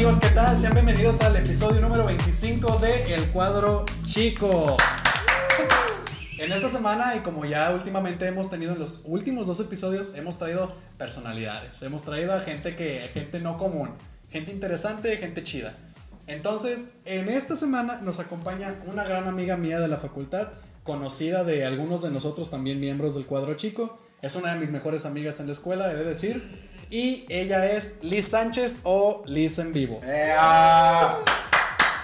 amigos, ¿qué tal? Sean bienvenidos al episodio número 25 de El Cuadro Chico. En esta semana, y como ya últimamente hemos tenido en los últimos dos episodios, hemos traído personalidades, hemos traído a gente que, gente no común, gente interesante, gente chida. Entonces, en esta semana nos acompaña una gran amiga mía de la facultad, conocida de algunos de nosotros también miembros del cuadro chico. Es una de mis mejores amigas en la escuela, he de decir. Y ella es Liz Sánchez o Liz en vivo. ¡Ea!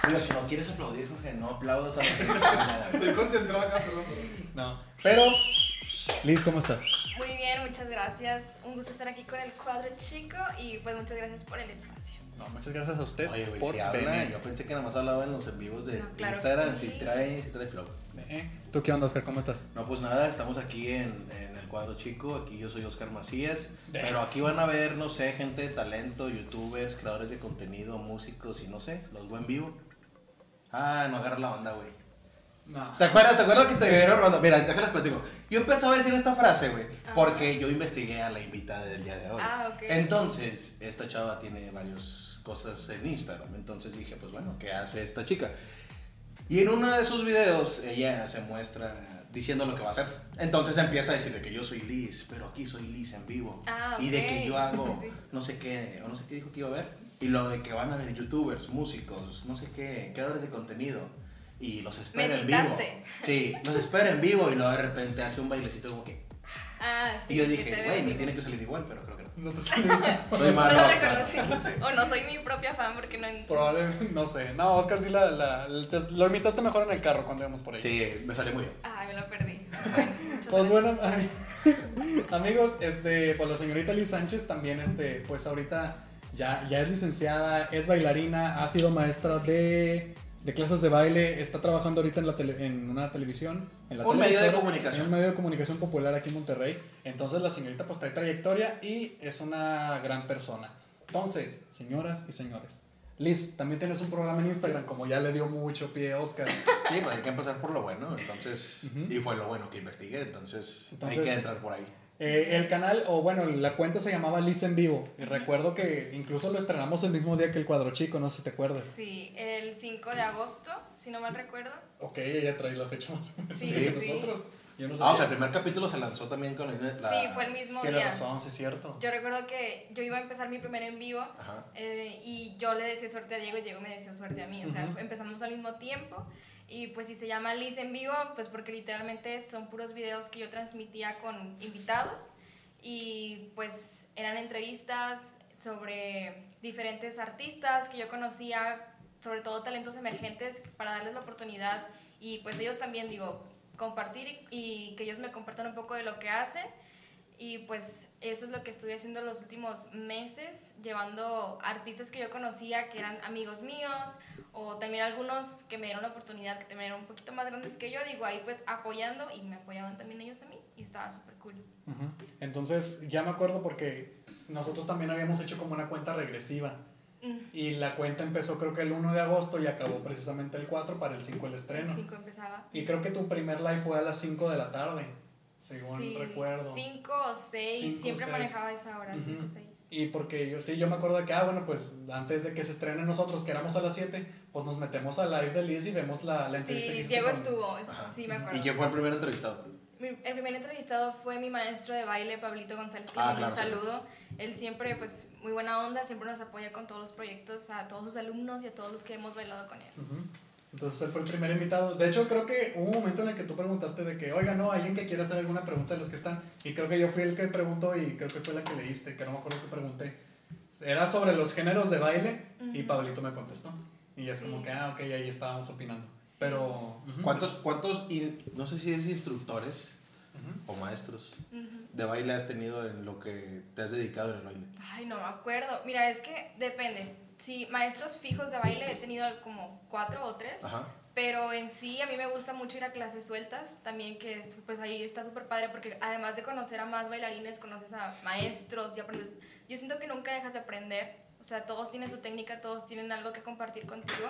Digo, si no quieres aplaudir, Jorge, no aplaudas a la Estoy concentrado acá, perdón. No, pero Liz, ¿cómo estás? Muy bien, muchas gracias. Un gusto estar aquí con el cuadro chico y pues muchas gracias por el espacio. No, muchas gracias a usted Oye, güey, por si habla, venir. yo pensé que nada más hablaba en los en vivos de, No, claro Instagram, sí. si trae, si trae flow. Eh, ¿Tú qué onda, Oscar? ¿Cómo estás? No, pues nada, estamos aquí en, cuadro chico, aquí yo soy Oscar Macías, De- pero aquí van a ver, no sé, gente de talento, youtubers, creadores de contenido, músicos y no sé, los buen vivo. Ah, no agarra la onda, güey. No. ¿Te acuerdas? ¿Te acuerdas que te dieron robando? Mira, déjales platico. Yo empezaba a decir esta frase, güey, porque yo investigué a la invitada del día de hoy. Ah, ok. Entonces, esta chava tiene varias cosas en Instagram. Entonces dije, pues bueno, ¿qué hace esta chica? Y en uno de sus videos, ella se muestra diciendo lo que va a hacer. Entonces empieza a decir de que yo soy Liz, pero aquí soy Liz en vivo. Ah, Y de que yo hago Sí, no sé qué, o no sé qué dijo que iba a ver. Y lo de que van a ver youtubers, músicos, no sé qué, creadores de contenido. Y los espera en vivo. Sí, los espera en vivo y luego de repente hace un bailecito como que. Ah, sí. y yo dije, güey, me tiene que salir igual, pero no. No te sé. Soy No malo. lo reconocí. Sí. O no soy mi propia fan porque no entiendo. Probablemente, no sé. No, Oscar sí la, la- te- lo imitaste mejor en el carro cuando íbamos por ahí. Sí, me salió muy bien. Ay, me lo perdí. Bueno, Pues bueno, ami- amigos, este, pues la señorita Liz Sánchez también, este, pues ahorita ya, ya es licenciada, es bailarina, ha sido maestra de, de clases de baile, está trabajando ahorita en, la tele- en una televisión, en la Un medio de comunicación. en un medio de comunicación popular aquí en Monterrey. Entonces la señorita pues trae trayectoria y es una gran persona. Entonces, señoras y señores, Liz, también tienes un programa en Instagram, como ya le dio mucho pie a Oscar. Sí, pues hay que empezar por lo bueno, entonces. Ujú. Y fue lo bueno que investigué, entonces, Entonces- hay que entrar por ahí. Eh, el canal, o bueno, la cuenta se llamaba Liz en Vivo. Y recuerdo que incluso lo estrenamos el mismo día que el cuadro chico, no sé si te acuerdas. Sí, el 5 de agosto, si no mal recuerdo. Ok, ella trae la fecha más o menos Sí, que sí. nosotros. Yo no Ah, o sea, el primer capítulo se lanzó también con la. Sí, fue el mismo Tienes día. razón, sí es cierto. Yo recuerdo que yo iba a empezar mi primer en vivo Ajá. eh, y yo le decía suerte a Diego y Diego me decía suerte a mí. O sea, Ujú. empezamos al mismo tiempo y pues si se llama Liz en vivo, pues porque literalmente son puros videos que yo transmitía con invitados. Y pues eran entrevistas sobre diferentes artistas que yo conocía, sobre todo talentos emergentes para darles la oportunidad. Y pues ellos también digo compartir y, que ellos me compartan un poco de lo que hacen. Y pues eso es lo que estuve haciendo los últimos meses, llevando artistas que yo conocía, que eran amigos míos, o también algunos que me dieron la oportunidad, que también eran un poquito más grandes que yo, digo, ahí pues apoyando y me apoyaban también ellos a mí y estaba súper cool. Ujú. Entonces, ya me acuerdo porque nosotros también habíamos hecho como una cuenta regresiva. Mm, Y la cuenta empezó creo que el 1 de agosto y acabó precisamente el 4 para el 5 el El estreno. 5 empezaba. Y creo que tu primer live fue a las 5 de la tarde, según Sí, recuerdo. 5 o 6, Cinco, siempre seis. manejaba esa hora, Ujú. 5 o 6. Y porque yo sí, yo me acuerdo de que, ah, bueno, pues antes de que se estrene nosotros, que éramos a las 7, pues nos metemos al live de Liz y vemos la, la entrevista que Sí, hiciste Diego con- estuvo, Ajá. sí me acuerdo. ¿Y quién fue el primer entrevistado? Mi- el primer entrevistado fue mi maestro de baile, Pablito González, que Ah, claro, un sí. saludo. Él siempre, pues, muy buena onda, siempre nos apoya con todos los proyectos, a todos sus alumnos y a todos los que hemos bailado con él. Ujú. Entonces él fue el primer invitado. De hecho, creo que hubo un momento en el que tú preguntaste de que, oiga, no, alguien que quiera hacer alguna pregunta de los que están. Y creo que yo fui el que preguntó y creo que fue la que leíste, que no me acuerdo que pregunté. Era sobre los géneros de baile y Ujú. Pablito me contestó. Y es Sí. como que, ah, ok, ahí estábamos opinando. Sí. Pero... ujú. ¿Cuántos, cuántos, in- no sé si es instructores Ujú. o maestros de baile has tenido en lo que te has dedicado en el baile? Ay, no me acuerdo. Mira, es que depende. Sí, maestros fijos de baile he tenido como cuatro o tres. Ajá. Pero en sí, a mí me gusta mucho ir a clases sueltas, también que es- pues ahí está súper padre porque además de conocer a más bailarines, conoces a maestros y aprendes. Yo siento que nunca dejas de aprender, o sea, todos tienen su técnica, todos tienen algo que compartir contigo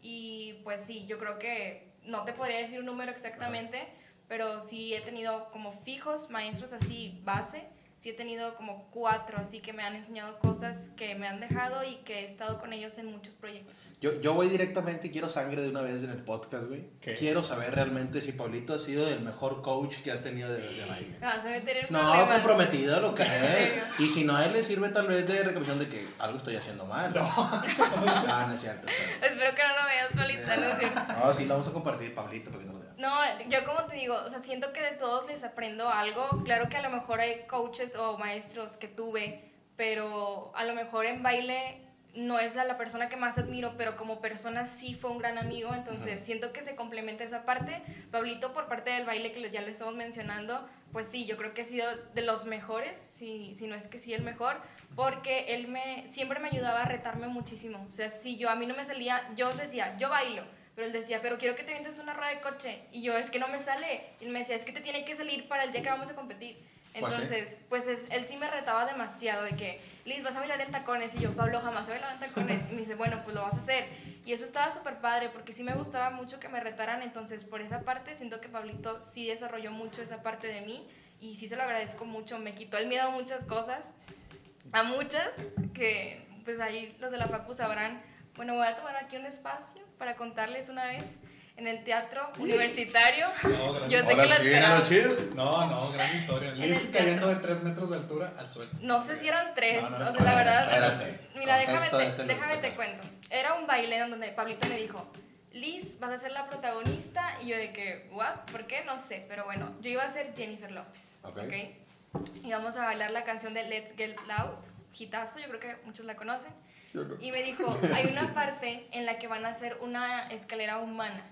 y pues sí, yo creo que no te podría decir un número exactamente, pero sí he tenido como fijos maestros así base, sí he tenido como cuatro, así que me han enseñado cosas que me han dejado y que he estado con ellos en muchos proyectos. Yo, yo voy directamente y quiero sangre de una vez en el podcast, güey. ¿Qué? Quiero saber realmente si Pablito ha sido el mejor coach que has tenido de, de baile. Me vas a meter en No, problemas. comprometido lo que es. Y si no, a él le sirve tal vez de recomendación de que algo estoy haciendo mal. No, ah, no es cierto. pero- Espero que no lo veas, Paulita, no es cierto. No, sí, lo vamos a compartir, Pablito, para que no lo. No, yo como te digo, o sea, siento que de todos les aprendo algo. Claro que a lo mejor hay coaches o maestros que tuve, pero a lo mejor en baile no es la, la persona que más admiro, pero como persona sí fue un gran amigo, entonces siento que se complementa esa parte. Pablito por parte del baile, que ya lo estamos mencionando, pues sí, yo creo que ha sido de los mejores, si, si no es que sí el mejor, porque él me, siempre me ayudaba a retarme muchísimo. O sea, si yo a mí no me salía, yo decía, yo bailo, pero él decía, pero quiero que te vientes una rueda de coche. Y yo, es que no me sale. Y él me decía, es que te tiene que salir para el día que vamos a competir. Sí. Entonces, pues es- él sí me retaba demasiado de que, Liz, vas a bailar en tacones. Y yo, Pablo, jamás he bailado en tacones. Y me dice, bueno, pues lo vas a hacer. Y eso estaba súper padre porque sí me gustaba mucho que me retaran. Entonces, por esa parte, siento que Pablito sí desarrolló mucho esa parte de mí. Y sí se lo agradezco mucho. Me quitó el miedo a muchas cosas. A muchas que, pues ahí los de la Facu sabrán. Bueno, voy a tomar aquí un espacio para contarles una vez en el teatro universitario. No, gran Yo sé historia. que esperaban. chido. No, no, gran historia. Liz cayendo de 3 metros de altura al suelo. No sé si eran tres, No, no, o sea, la verdad. Espérate. Mira, déjame este déjame te cuento. Era un baile en donde Pablito me dijo, Liz, vas a ser la protagonista. Y yo de que, ¿what? ¿Por qué? No sé. Pero bueno, yo iba a ser Jennifer López. Ok. ¿ok? Y vamos a bailar la canción de Let's Get Loud, hitazo, yo creo que muchos la conocen. Y me dijo, hay una parte en la que van a hacer una escalera humana.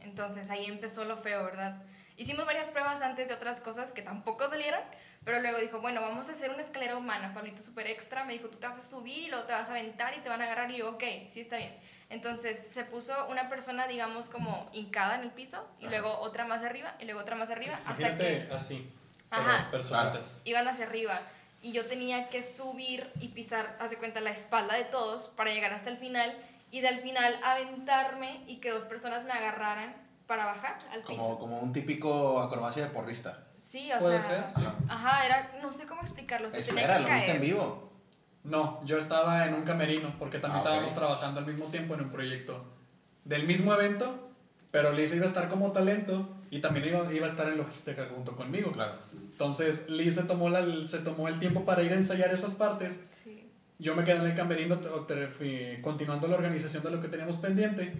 Entonces ahí empezó lo feo, ¿verdad? Hicimos varias pruebas antes de otras cosas que tampoco salieron, pero luego dijo, bueno, vamos a hacer una escalera humana. Pablito súper extra me dijo, tú te vas a subir y luego te vas a aventar y te van a agarrar. Y yo, ok, sí está bien. Entonces se puso una persona, digamos, como hincada en el piso y luego otra más arriba y luego otra más arriba hasta Imagínate que así. Ajá. Pero personitas. iban hacia arriba y yo tenía que subir y pisar, hace cuenta, la espalda de todos para llegar hasta el final y del final aventarme y que dos personas me agarraran para bajar al piso. Como, como un típico acrobacia de porrista. Sí, o Puede sea, ser, sí. ajá, era, no sé cómo explicarlo, se tenía Espera, que lo viste en vivo. No, yo estaba en un camerino porque también Ah, estábamos trabajando al mismo tiempo en un proyecto del mismo evento, pero Liz iba a estar como talento y también iba, iba a estar en logística junto conmigo. Claro. Entonces Liz se tomó, la, se tomó el tiempo para ir a ensayar esas partes. Sí. Yo me quedé en el camerino fui continuando la organización de lo que teníamos pendiente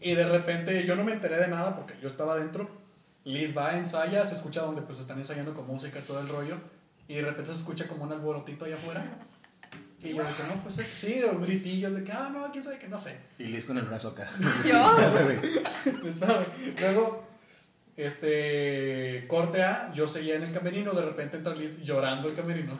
y de repente yo no me enteré de nada porque yo estaba adentro. Liz va, ensaya, se escucha donde pues están ensayando con música y todo el rollo y de repente se escucha como un alborotito allá afuera. Y yo de que no, pues sí, de gritillos de que, ah, no, quién sabe que no sé. Y Liz con el brazo acá. Yo, Espérame. Luego, este, corte A, yo seguía en el camerino, de repente entra Liz llorando el camerino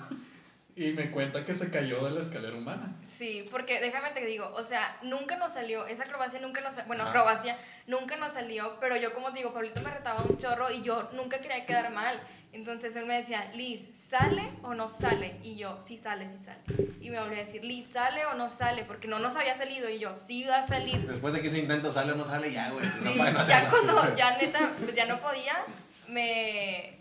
y me cuenta que se cayó de la escalera humana. sí, porque déjame te digo, o sea, nunca nos salió, esa acrobacia nunca nos, bueno, Ajá. acrobacia nunca nos salió, pero yo como te digo, Pablito me retaba un chorro y yo nunca quería quedar mal. Entonces él me decía, Liz, ¿sale o no sale? Y yo, sí sale, sí sale. Y me volvía a decir, Liz, ¿sale o no sale? Porque no nos había salido. Y yo, sí va a salir. Después de que ese intento sale o no sale, ya, güey. Sí, no ya cuando ya neta, pues ya no podía, me,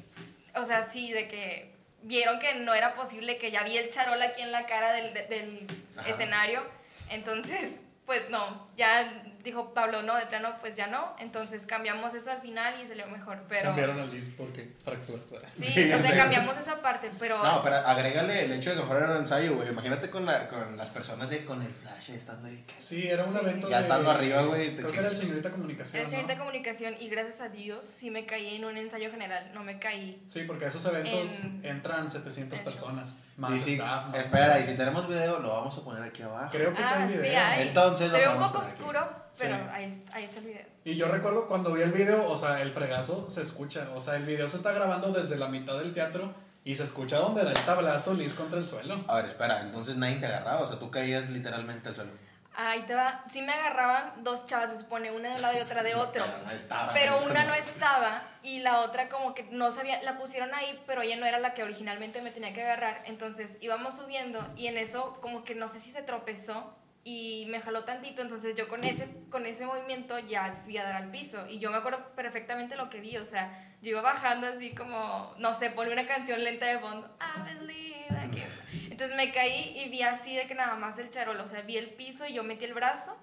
o sea, sí, de que vieron que no era posible, que ya vi el charol aquí en la cara del, de- del escenario, entonces, pues no, ya dijo Pablo, no, de plano, pues ya no, entonces cambiamos eso al final y salió mejor, pero... Cambiaron a Liz porque fractura. Sí, Sí, o sea, cambiamos esa parte, pero... No, pero agrégale el hecho de que mejor era un ensayo, güey. Imagínate con, la, con las personas de con el flash estando ahí. que- Sí, era un Sí. evento Ya de- estando arriba, güey, te Creo que era el señorita comunicación, el señorita ¿no? comunicación y gracias a Dios sí me caí en un ensayo general, no me caí. Sí, porque a esos eventos En- entran 700 Eso. personas, Y más si, staff, más espera, y si tenemos video, lo vamos a poner aquí abajo. Creo que Ah, hay sí video. hay. Entonces, Se ve lo un poco oscuro, pero Sí. ahí, ahí está el video. Y yo recuerdo cuando vi el video, o sea, el fregazo se escucha. O sea, el video se está grabando desde la mitad del teatro y se escucha donde da el tablazo Liz contra el suelo. A ver, espera, entonces nadie te agarraba, o sea, tú caías literalmente al suelo. Ahí te va. Sí me agarraban dos chavas, se supone, una de un lado y otra de otro. Pero no estaba. Pero una no estaba y la otra como que no sabía, la pusieron ahí, pero ella no era la que originalmente me tenía que agarrar. Entonces íbamos subiendo y en eso como que no sé si se tropezó y me jaló tantito, entonces yo con ese, con ese movimiento ya fui a dar al piso. Y yo me acuerdo perfectamente lo que vi, o sea, yo iba bajando así como, no sé, ponle una canción lenta de fondo, I believe I can. entonces me caí y vi así de que nada más el charol, o sea, vi el piso y yo metí el brazo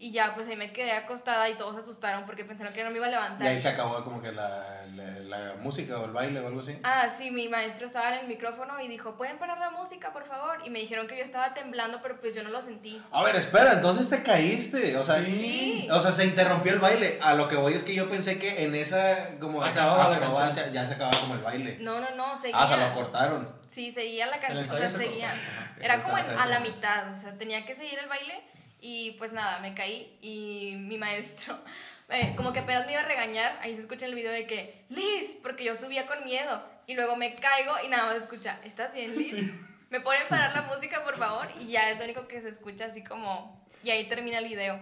y ya, pues ahí me quedé acostada y todos se asustaron porque pensaron que no me iba a levantar. Y ahí se acabó como que la, la, la música o el baile o algo así. Ah, sí, mi maestro estaba en el micrófono y dijo, ¿pueden parar la música, por favor? Y me dijeron que yo estaba temblando, pero pues yo no lo sentí. A ver, espera, entonces te caíste. O sea, Sí. o sea, se interrumpió el baile. A lo que voy es que yo pensé que en esa como Acababa la acrobacia canción. ya se acababa como el baile. No, no, no, seguía. Ah, o sea, lo cortaron. Sí, seguía la canción, o sea, se seguía. Era como en- a la mitad, o sea, tenía que seguir el baile y pues nada, me caí y mi maestro, eh, como que apenas me iba a regañar, ahí se escucha el video de que, Liz, porque yo subía con miedo y luego me caigo y nada más se escucha, ¿estás bien, Liz? ¿Me pueden parar la música, por favor? Y ya es lo único que se escucha así como, y ahí termina el video.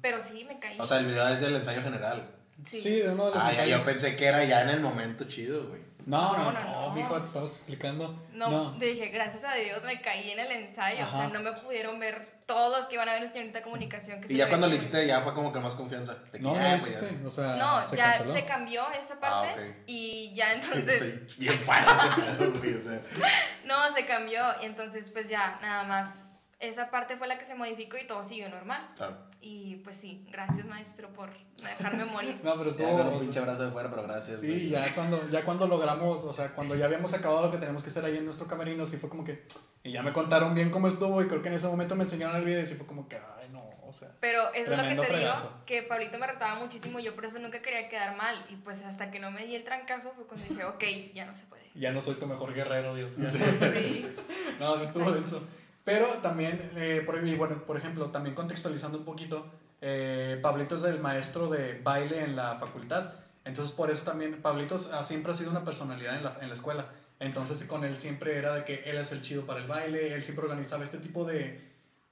Pero sí, me caí. O sea, el video es del ensayo general. Sí, de uno de los Ah, ya, yo ensayos. pensé que era ya en el momento chido, güey. No, no, No, no, no, mijo, te estabas explicando. No, dije, gracias a Dios me caí en el ensayo. O sea, no me pudieron ver todos que iban a ver en señorita comunicación. Que Y se ya cuando lo hiciste ya fue como que más confianza. No, ya, no lo pues, hiciste. ya. O sea, No, se ya canceló. se cambió esa parte Ah, ok. y ya entonces, Estoy bien para este pedo, güey, o sea. no, se cambió y entonces pues ya nada más esa parte fue la que se modificó y todo siguió normal. Claro. Y pues sí, gracias maestro por dejarme morir. No, pero estuvo. con un pinche abrazo de fuera, pero gracias. Sí, güey. ya cuando, ya cuando logramos, o sea, cuando ya habíamos acabado lo que teníamos que hacer ahí en nuestro camerino, sí fue como que, y ya me contaron bien cómo estuvo y creo que en ese momento me enseñaron el video y sí fue como que, ay, no, o sea. Pero eso es lo que te fregazo. digo, que Pablito me retaba muchísimo y yo por eso nunca quería quedar mal. Y pues hasta que no me di el trancazo fue cuando dije, ok, ya no se puede. Ya no soy tu mejor guerrero, Dios. Ya Sí. No, sí estuvo Exacto. denso. Pero también, eh, por, y bueno, por ejemplo, también contextualizando un poquito, eh, Pablito es el maestro de baile en la facultad. Entonces, por eso también, Pablito ha- siempre ha sido una personalidad en la, en la escuela. Entonces, con él siempre era de que él es el chido para el baile, él siempre organizaba este tipo de,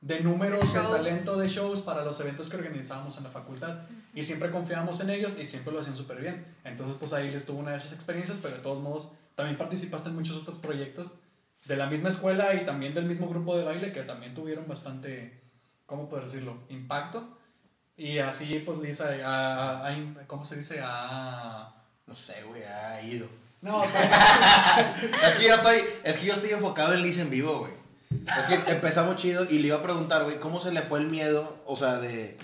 de números, de, Shows. talento, de shows para los eventos que organizábamos en la facultad. Y siempre confiábamos en ellos y siempre lo hacían súper bien. Entonces, pues ahí les tuvo una de esas experiencias, pero de todos modos, también participaste en muchos otros proyectos de la misma escuela y también del mismo grupo de baile que también tuvieron bastante, ¿cómo puedo decirlo? Impacto. Y así, pues, Lisa, a, a- a- ¿cómo se dice? A... No sé, güey, ha ido. No, Es que yo estoy, es que yo estoy enfocado en Liz en vivo, güey. Es que empezamos chido y le iba a preguntar, güey, ¿cómo se le fue el miedo? O sea, de,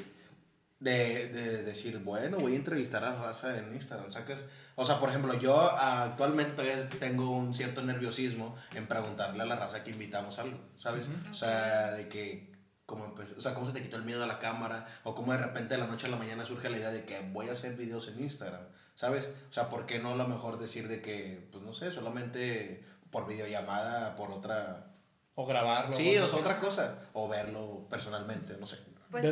de, de decir, bueno, voy a entrevistar a raza en Instagram, ¿sacas? O sea, por ejemplo, yo actualmente todavía tengo un cierto nerviosismo en preguntarle a la raza que invitamos algo, ¿sabes? O sea, de que, ¿cómo, empezó? o sea, ¿cómo se te quitó el miedo a la cámara? O cómo de repente de la noche a la mañana surge la idea de que voy a hacer videos en Instagram, ¿sabes? O sea, ¿por qué no a lo mejor decir de que, pues no sé, solamente por videollamada, por otra... o grabarlo. Sí, algo o sea, otra cosa. O verlo personalmente, no sé. Pues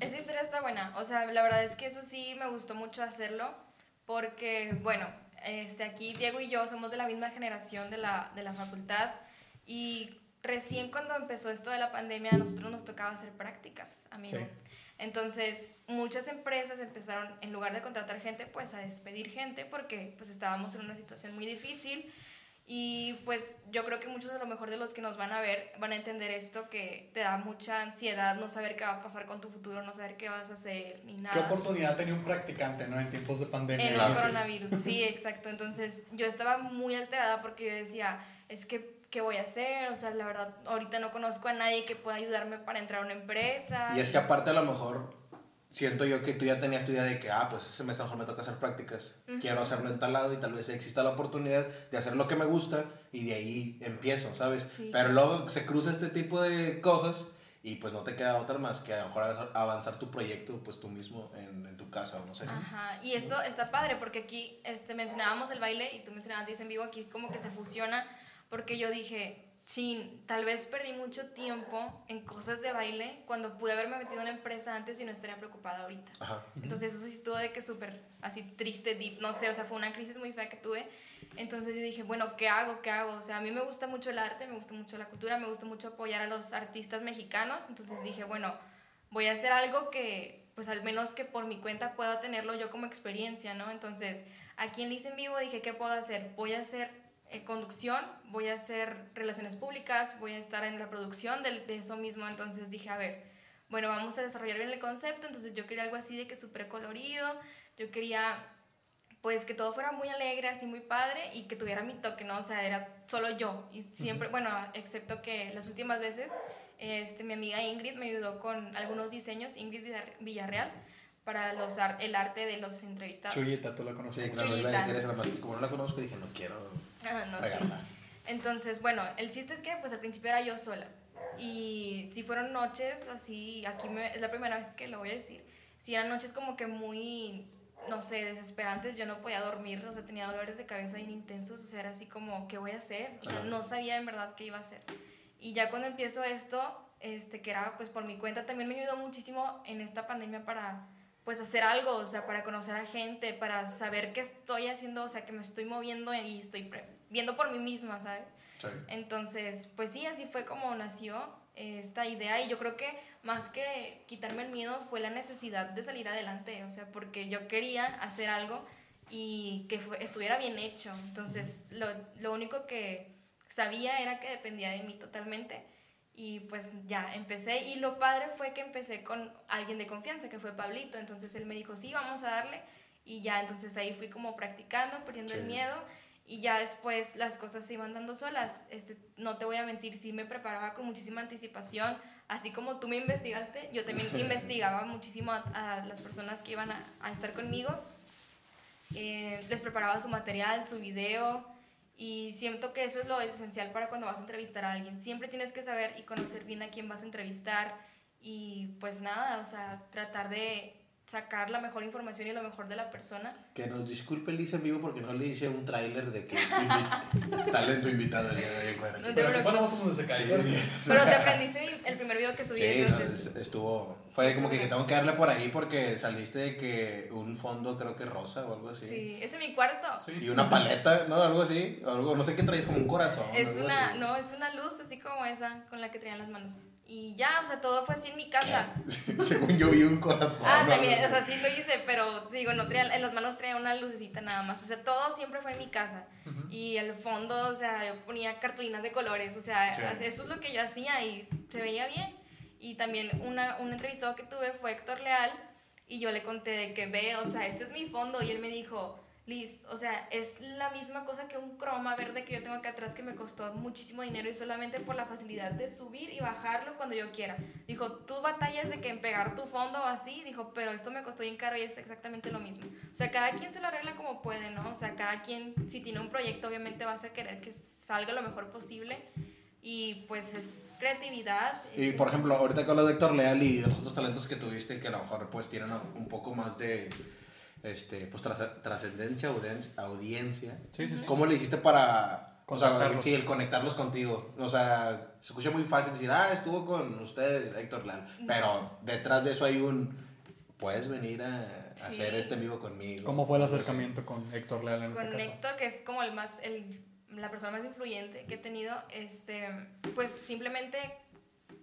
esa historia está buena. O sea, la verdad es que eso sí me gustó mucho hacerlo porque, bueno, este, aquí Diego y yo somos de la misma generación de la, de la facultad y recién cuando empezó esto de la pandemia a nosotros nos tocaba hacer prácticas, amigo. Sí. Entonces, muchas empresas empezaron, en lugar de contratar gente, pues a despedir gente porque pues estábamos en una situación muy difícil y pues yo creo que muchos a lo mejor de los que nos van a ver van a entender esto que te da mucha ansiedad no saber qué va a pasar con tu futuro, no saber qué vas a hacer ni nada. ¿Qué oportunidad tenía un practicante, no? En tiempos de pandemia. En el Dices, coronavirus, sí, exacto. Entonces yo estaba muy alterada porque yo decía, es que, ¿qué voy a hacer? O sea, la verdad, ahorita no conozco a nadie que pueda ayudarme para entrar a una empresa. Y es que aparte a lo mejor siento yo que tú ya tenías tu idea de que, ah, pues ese semestre a lo mejor me toca hacer prácticas. Quiero hacerlo en tal lado y tal vez exista la oportunidad de hacer lo que me gusta y de ahí empiezo, ¿sabes? Sí. Pero luego se cruza este tipo de cosas y pues no te queda otra más que a lo mejor avanzar- tu proyecto pues tú mismo en, en tu casa o no sé. Ajá, y esto está padre porque aquí este, mencionábamos el baile y tú mencionabas Dice en vivo, aquí como que se fusiona porque yo dije, chin, tal vez perdí mucho tiempo en cosas de baile cuando pude haberme metido en una empresa antes y no estaría preocupada ahorita. Ajá. Entonces eso sí estuvo de que súper así triste, deep, no sé, o sea, fue una crisis muy fea que tuve. Entonces yo dije, bueno, ¿qué hago? ¿Qué hago? O sea, a mí me gusta mucho el arte, me gusta mucho la cultura, me gusta mucho apoyar a los artistas mexicanos. Entonces dije, bueno, voy a hacer algo que, pues al menos que por mi cuenta pueda tenerlo yo como experiencia, ¿no? Entonces, aquí en Liz en Vivo dije, ¿qué puedo hacer? Voy a hacer eh, conducción, voy a hacer relaciones públicas, voy a estar en la producción de, de, eso mismo. Entonces dije, a ver, bueno, vamos a desarrollar bien el concepto. Entonces yo quería algo así de que súper colorido, yo quería pues que todo fuera muy alegre, así muy padre y que tuviera mi toque, ¿no? O sea, era solo yo. Y siempre, bueno, excepto que las últimas veces, este, mi amiga Ingrid me ayudó con algunos diseños, Ingrid Villarreal, para los el arte de los entrevistados. Chuyita, tú la conoces. Sí, claro, iba a decir eso, como no la conozco, dije, no quiero ah, no, sí. Entonces, bueno, el chiste es que pues al principio era yo sola. Y si fueron noches así, aquí me, es la primera vez que lo voy a decir, si eran noches como que muy no sé, desesperantes, yo no podía dormir, o sea, tenía dolores de cabeza bien intensos, o sea, era así como, ¿qué voy a hacer? O sea, no sabía en verdad qué iba a hacer. Y ya cuando empiezo esto, este, que era pues por mi cuenta, también me ayudó muchísimo en esta pandemia para pues hacer algo, o sea, para conocer a gente, para saber qué estoy haciendo, o sea, que me estoy moviendo y estoy viendo por mí misma, ¿sabes? Entonces, pues sí, así fue como nació esta idea y yo creo que más que quitarme el miedo fue la necesidad de salir adelante, o sea, porque yo quería hacer algo y que estuviera bien hecho. Entonces, lo, lo único que sabía era que dependía de mí totalmente. Y pues ya empecé y lo padre fue que empecé con alguien de confianza, que fue Pablito. Entonces él me dijo, sí, vamos a darle. Y ya entonces ahí fui como practicando, perdiendo el miedo y ya después las cosas se iban dando solas. Este, no te voy a mentir, sí me preparaba con muchísima anticipación, así como tú me investigaste, yo también investigaba muchísimo a, las personas que iban a, a estar conmigo. Eh, les preparaba su material, su video y siento que eso es lo esencial para cuando vas a entrevistar a alguien. Siempre tienes que saber y conocer bien a quién vas a entrevistar y pues nada, o sea, tratar de sacar la mejor información y lo mejor de la persona. Que nos disculpe Lisa en vivo porque no le hice un tráiler de que talento invitado el día de hoy. No Pero aquí ponemos donde se cae. Pero te aprendiste el primer video que subí. Sí, entonces... estuvo. Fue como que, tengo que darle por ahí porque saliste de que un fondo creo que rosa o algo así. Sí, ese es mi cuarto. Y una paleta, ¿no? Algo así. Algo, no sé qué traes como un corazón. Es una, no, es una luz así como esa con la que traían las manos. Y ya, o sea, todo fue así en mi casa. Según yo vi un corazón. Ah, también, o sea, sí lo hice, pero digo, no traía, en las manos traía una lucecita nada más. O sea, todo siempre fue en mi casa. Y al fondo, o sea, yo ponía cartulinas de colores. O sea, eso es lo que yo hacía y se veía bien. Y también una, un entrevistado que tuve fue Héctor Leal. Y yo le conté de que ve, o sea, este es mi fondo. Y él me dijo, Liz, o sea, es la misma cosa que un croma verde que yo tengo acá atrás que me costó muchísimo dinero y solamente por la facilidad de subir y bajarlo cuando yo quiera. Dijo, tú batallas de que en pegar tu fondo o así, dijo, pero esto me costó bien caro y es exactamente lo mismo. O sea, cada quien se lo arregla como puede, ¿no? O sea, cada quien, si tiene un proyecto, obviamente vas a querer que salga lo mejor posible y pues es creatividad. Y por ejemplo, ahorita que hablas de Héctor Leal y de los otros talentos que tuviste que a lo mejor pues tienen un poco más de este, pues trascendencia, audiencia. Sí, sí, sí. ¿Cómo le hiciste para o sea, sí, el conectarlos contigo. O sea, se escucha muy fácil decir, ah, estuvo con ustedes, Héctor Lal. Pero detrás de eso hay un, puedes venir a, hacer este vivo conmigo. ¿Cómo fue el acercamiento con Héctor Leal en este caso? Con Héctor, que es como el más, el, la persona más influyente que he tenido, este, pues simplemente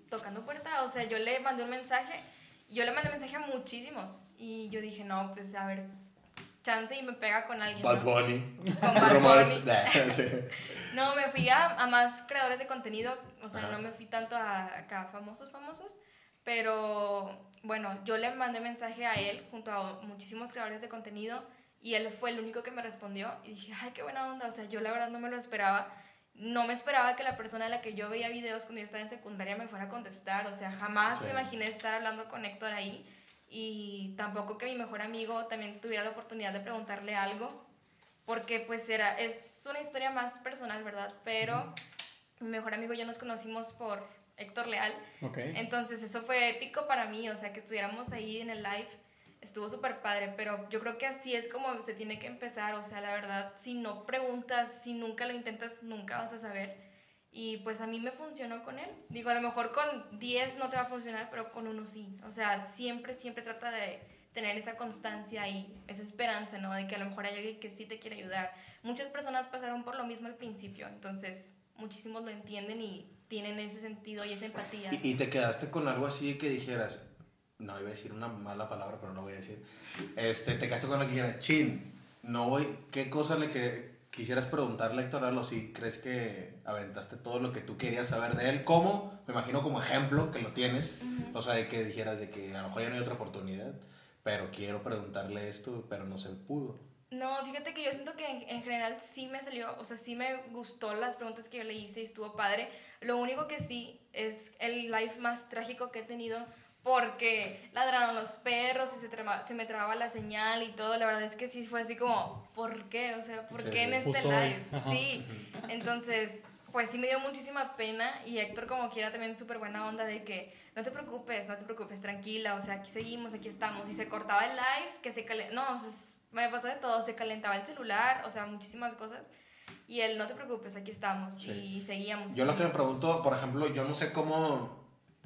tocando puerta. O sea, yo le mandé un mensaje yo le mandé mensaje a muchísimos y yo dije, no, pues a ver, chance y me pega con alguien. Bad Bunny. Con Bad Bunny. no, me fui a, a, más creadores de contenido, o sea, no me fui tanto a acá famosos, famosos, pero bueno, yo le mandé mensaje a él junto a muchísimos creadores de contenido y él fue el único que me respondió y dije, ay, qué buena onda, o sea, yo la verdad no me lo esperaba no me esperaba que la persona a la que yo veía videos cuando yo estaba en secundaria me fuera a contestar, o sea, jamás me imaginé estar hablando con Héctor ahí y tampoco que mi mejor amigo también tuviera la oportunidad de preguntarle algo, porque pues era, es una historia más personal, ¿verdad? Pero mi mejor amigo y yo nos conocimos por Héctor Leal, entonces eso fue épico para mí, o sea, que estuviéramos ahí en el live estuvo súper padre, pero yo creo que así es como se tiene que empezar, o sea, la verdad, si no preguntas, si nunca lo intentas, nunca vas a saber. Y pues a mí me funcionó con él. Digo, a lo mejor con 10 no te va a funcionar, pero con uno sí. O sea, siempre, siempre trata de tener esa constancia y esa esperanza, ¿no? De que a lo mejor hay alguien que sí te quiere ayudar. Muchas personas pasaron por lo mismo al principio, entonces muchísimos lo entienden y tienen ese sentido y esa empatía. ¿Y, y te quedaste con algo así que dijeras, no iba a decir una mala palabra, pero no lo voy a decir. Este, te quedaste con la que dijera, chin, no voy, ¿qué cosa le que quisieras preguntarle, Héctor, algo si crees que aventaste todo lo que tú querías saber de él. ¿Cómo? Me imagino como ejemplo que lo tienes. O sea, de que dijeras de que a lo mejor ya no hay otra oportunidad, pero quiero preguntarle esto, pero no se pudo. No, fíjate que yo siento que en, en general sí me salió, o sea, sí me gustó las preguntas que yo le hice y estuvo padre. Lo único que sí es el live más trágico que he tenido porque ladraron los perros y se, traba- se me trababa la señal y todo. La verdad es que sí fue así como, ¿por qué? O sea, ¿por Sí, qué en este hoy. live? Sí. Entonces, pues sí me dio muchísima pena y Héctor como quiera también súper buena onda de que no te preocupes, no te preocupes, tranquila, o sea, aquí seguimos, aquí estamos. Y se cortaba el live, que se cale- no, o sea, es- me pasó de todo, se calentaba el celular, o sea, muchísimas cosas. Y él, no te preocupes, aquí estamos. Sí. Y seguíamos. Yo lo que me pregunto, por ejemplo, yo no sé cómo,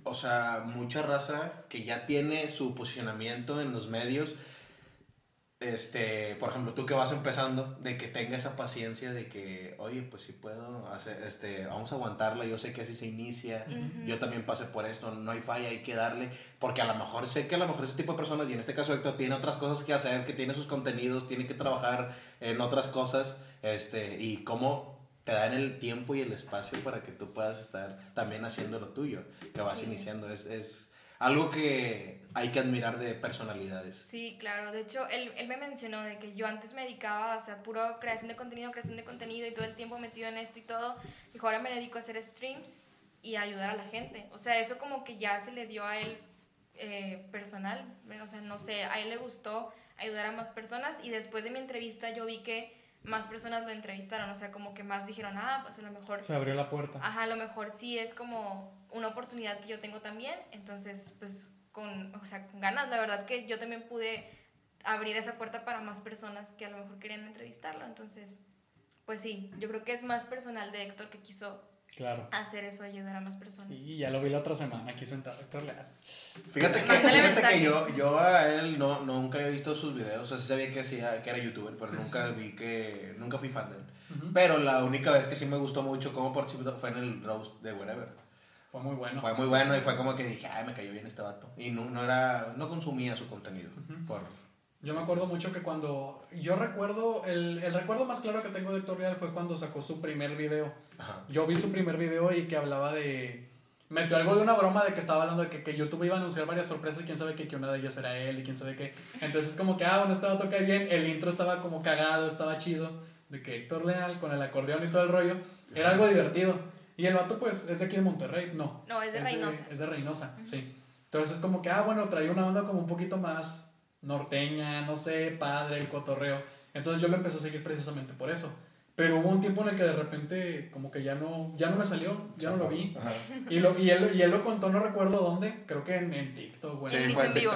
o sea, mucha raza que ya tiene su posicionamiento en los medios, este, por ejemplo, tú que vas empezando, de que tenga esa paciencia de que, oye, pues sí puedo hacer, este, vamos a aguantarla, yo sé que así se inicia, yo también pasé por esto, no hay falla, hay que darle, porque a lo mejor sé que a lo mejor ese tipo de personas, y en este caso Héctor, tiene otras cosas que hacer, que tiene sus contenidos, tiene que trabajar en otras cosas, este, y cómo te dan el tiempo y el espacio para que tú puedas estar también haciendo lo tuyo, que vas Sí. iniciando, es, es algo que hay que admirar de personalidades. Sí, claro. De hecho, él, él me mencionó de que yo antes me dedicaba, o sea, puro creación de contenido, creación de contenido y todo el tiempo metido en esto y todo. Dijo, ahora me dedico a hacer streams y a ayudar a la gente. O sea, eso como que ya se le dio a él eh, personal. O sea, no sé, a él le gustó ayudar a más personas y después de mi entrevista yo vi que más personas lo entrevistaron. O sea, como que más dijeron, ah, pues a lo mejor Se abrió la puerta. Ajá, a lo mejor sí es como una oportunidad que yo tengo también, entonces pues con, o sea, con ganas, la verdad que yo también pude abrir esa puerta para más personas que a lo mejor querían entrevistarlo, entonces pues sí, yo creo que es más personal de Héctor que quiso Claro. hacer eso, ayudar a más personas. Y ya lo vi la otra semana aquí sentado, Héctor Leal. Fíjate que, fíjate que yo, yo a él no, nunca había visto sus videos, o sea, sí sabía que, hacía, que era youtuber, pero Sí, nunca vi que, nunca fui fan de él. Pero la única vez que sí me gustó mucho cómo participó fue en el roast de Wherever. Fue muy bueno. Fue muy bueno y fue como que dije, ay, me cayó bien este vato. Y no, no era, no consumía su contenido. por, Yo me acuerdo mucho que cuando. Yo recuerdo. El, el recuerdo más claro que tengo de Héctor Leal fue cuando sacó su primer video. ajá. Yo vi su primer video y que hablaba de. Metió algo de una broma de que estaba hablando de que, que YouTube iba a anunciar varias sorpresas y quién sabe que, que una de ellas era él y quién sabe qué. Entonces, como que, ah, bueno, este vato cae bien. El intro estaba como cagado, estaba chido. De que Héctor Leal con el acordeón y todo el rollo. Era algo divertido. Y el vato, pues, es de aquí de Monterrey. No. No, es de Reynosa. es de Reynosa, sí. Entonces, es como que, ah, bueno, traía una onda como un poquito más norteña, no sé, padre, el cotorreo. Entonces, yo lo empecé a seguir precisamente por eso. Pero hubo un tiempo en el que de repente como que ya no, ya no me salió, ya no lo vi. Ajá. Y, lo, y, él, y él lo contó, no recuerdo dónde, creo que en, en TikTok. Él Sí, dice fue en vivo.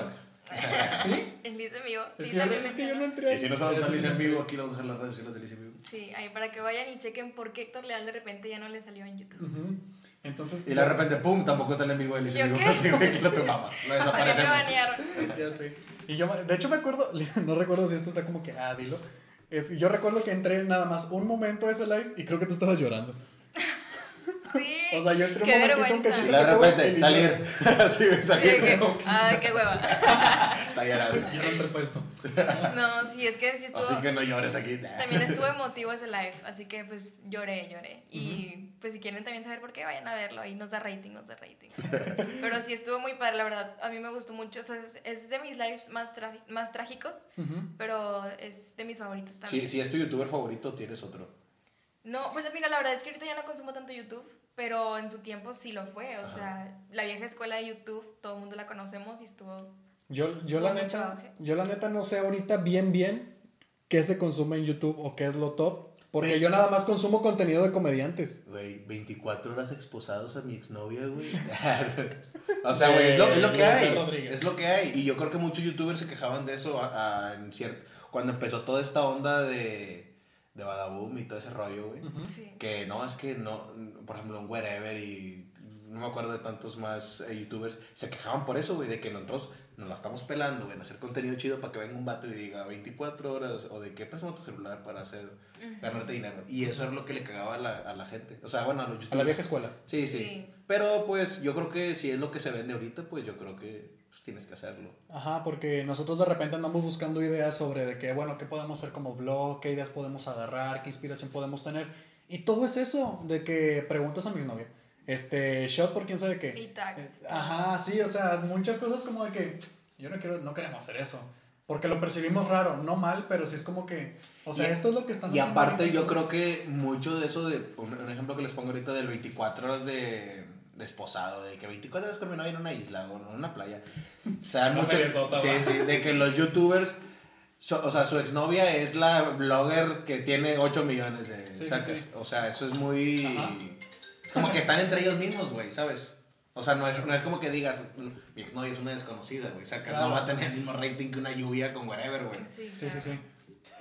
¿Sí? En Lice en vivo, Es sí, que, yo, también es que yo no entré. Y si no saben Alicia en vivo, aquí vamos a dejar las redes sociales de Alicia en vivo. Sí, ahí para que vayan y chequen por qué Héctor Leal de repente ya no le salió en YouTube. Ujú. Entonces, Y de repente, pum, tampoco está el en vivo de Alicia en ¿Yo vivo. qué? Así, güey, que lo tomamos. Lo desaparecemos. banearon. ya sé. Y yo, de hecho, me acuerdo, no recuerdo si esto está como que, ah, dilo. Es, yo recuerdo que entré nada más un momento a ese live y creo que tú estabas llorando. Sí. O sea, yo entré un Qué momentito, un vergüenza. cachito. Y de repente, y salir. Así, Sí, salir. que, ay, qué hueva. Está llorando. Yo no entré puesto. No, sí, es que sí estuvo. Así que no llores aquí. También estuvo emotivo ese live, así que pues lloré, lloré. Y pues si quieren también saber por qué, vayan a verlo, ahí nos da rating, nos da rating. Pero sí estuvo muy padre, la verdad, a mí me gustó mucho, o sea, es, es de mis lives más, más trágicos, pero es de mis favoritos también. Si, si es tu youtuber favorito, tienes otro. No, pues mira, la verdad es que ahorita ya no consumo tanto YouTube, pero en su tiempo sí lo fue, o sea, la vieja escuela de YouTube, todo el mundo la conocemos y estuvo... Yo, yo la neta, yo la neta no sé ahorita bien bien qué se consume en YouTube o qué es lo top. Porque yo nada más consumo contenido de comediantes. Güey, 24 horas exposados a mi exnovia, güey. o sea, güey, es lo, es lo que hay. Rodríguez. Es lo que hay. Y yo creo que muchos youtubers se quejaban de eso a- a- en cier- cuando empezó toda esta onda de, de Badaboom y todo ese rollo, güey. Sí. Que no, es que no, por ejemplo, en Wherever y no me acuerdo de tantos más eh, youtubers, se quejaban por eso, güey, de que nosotros nos la estamos pelando, güey, en hacer contenido chido para que venga un vato y diga 24 horas o de qué persona tu celular para hacer, ganarte dinero. Y eso es lo que le cagaba a la, a la gente. O sea, bueno, a los youtubers. A la vieja escuela. Sí, sí, Sí. Pero pues yo creo que si es lo que se vende ahorita, pues yo creo que pues, tienes que hacerlo. Ajá, porque nosotros de repente andamos buscando ideas sobre de qué, bueno, qué podemos hacer como blog, qué ideas podemos agarrar, qué inspiración podemos tener. Y todo es eso, de que preguntas a mi exnovia. Este, shot por quién sabe qué. Y tags. Eh, Ajá, sí, o sea, muchas cosas como de que yo no quiero, no queremos hacer eso. Porque lo percibimos raro, no mal, pero sí es como que, o sea, Y- esto es lo que están Y haciendo aparte ahorita, yo creo que mucho de eso, de un, un ejemplo que les pongo ahorita del 24 horas de desposado, de que 24 horas con mi novia en una isla o en una playa. O sea, mucho, sí, sí, de que los youtubers, so- o sea, su exnovia es la blogger que tiene 8 millones de Sí, sí, sacas. sí. O sea, eso es muy... Ajá. Es como que están entre ellos mismos, güey, ¿sabes? O sea, no es, no es como que digas, "Mm, mi exnovia es una desconocida, güey, sacas, Claro. no va a tener el mismo rating que una lluvia con whatever, güey. Sí, Sí, sí.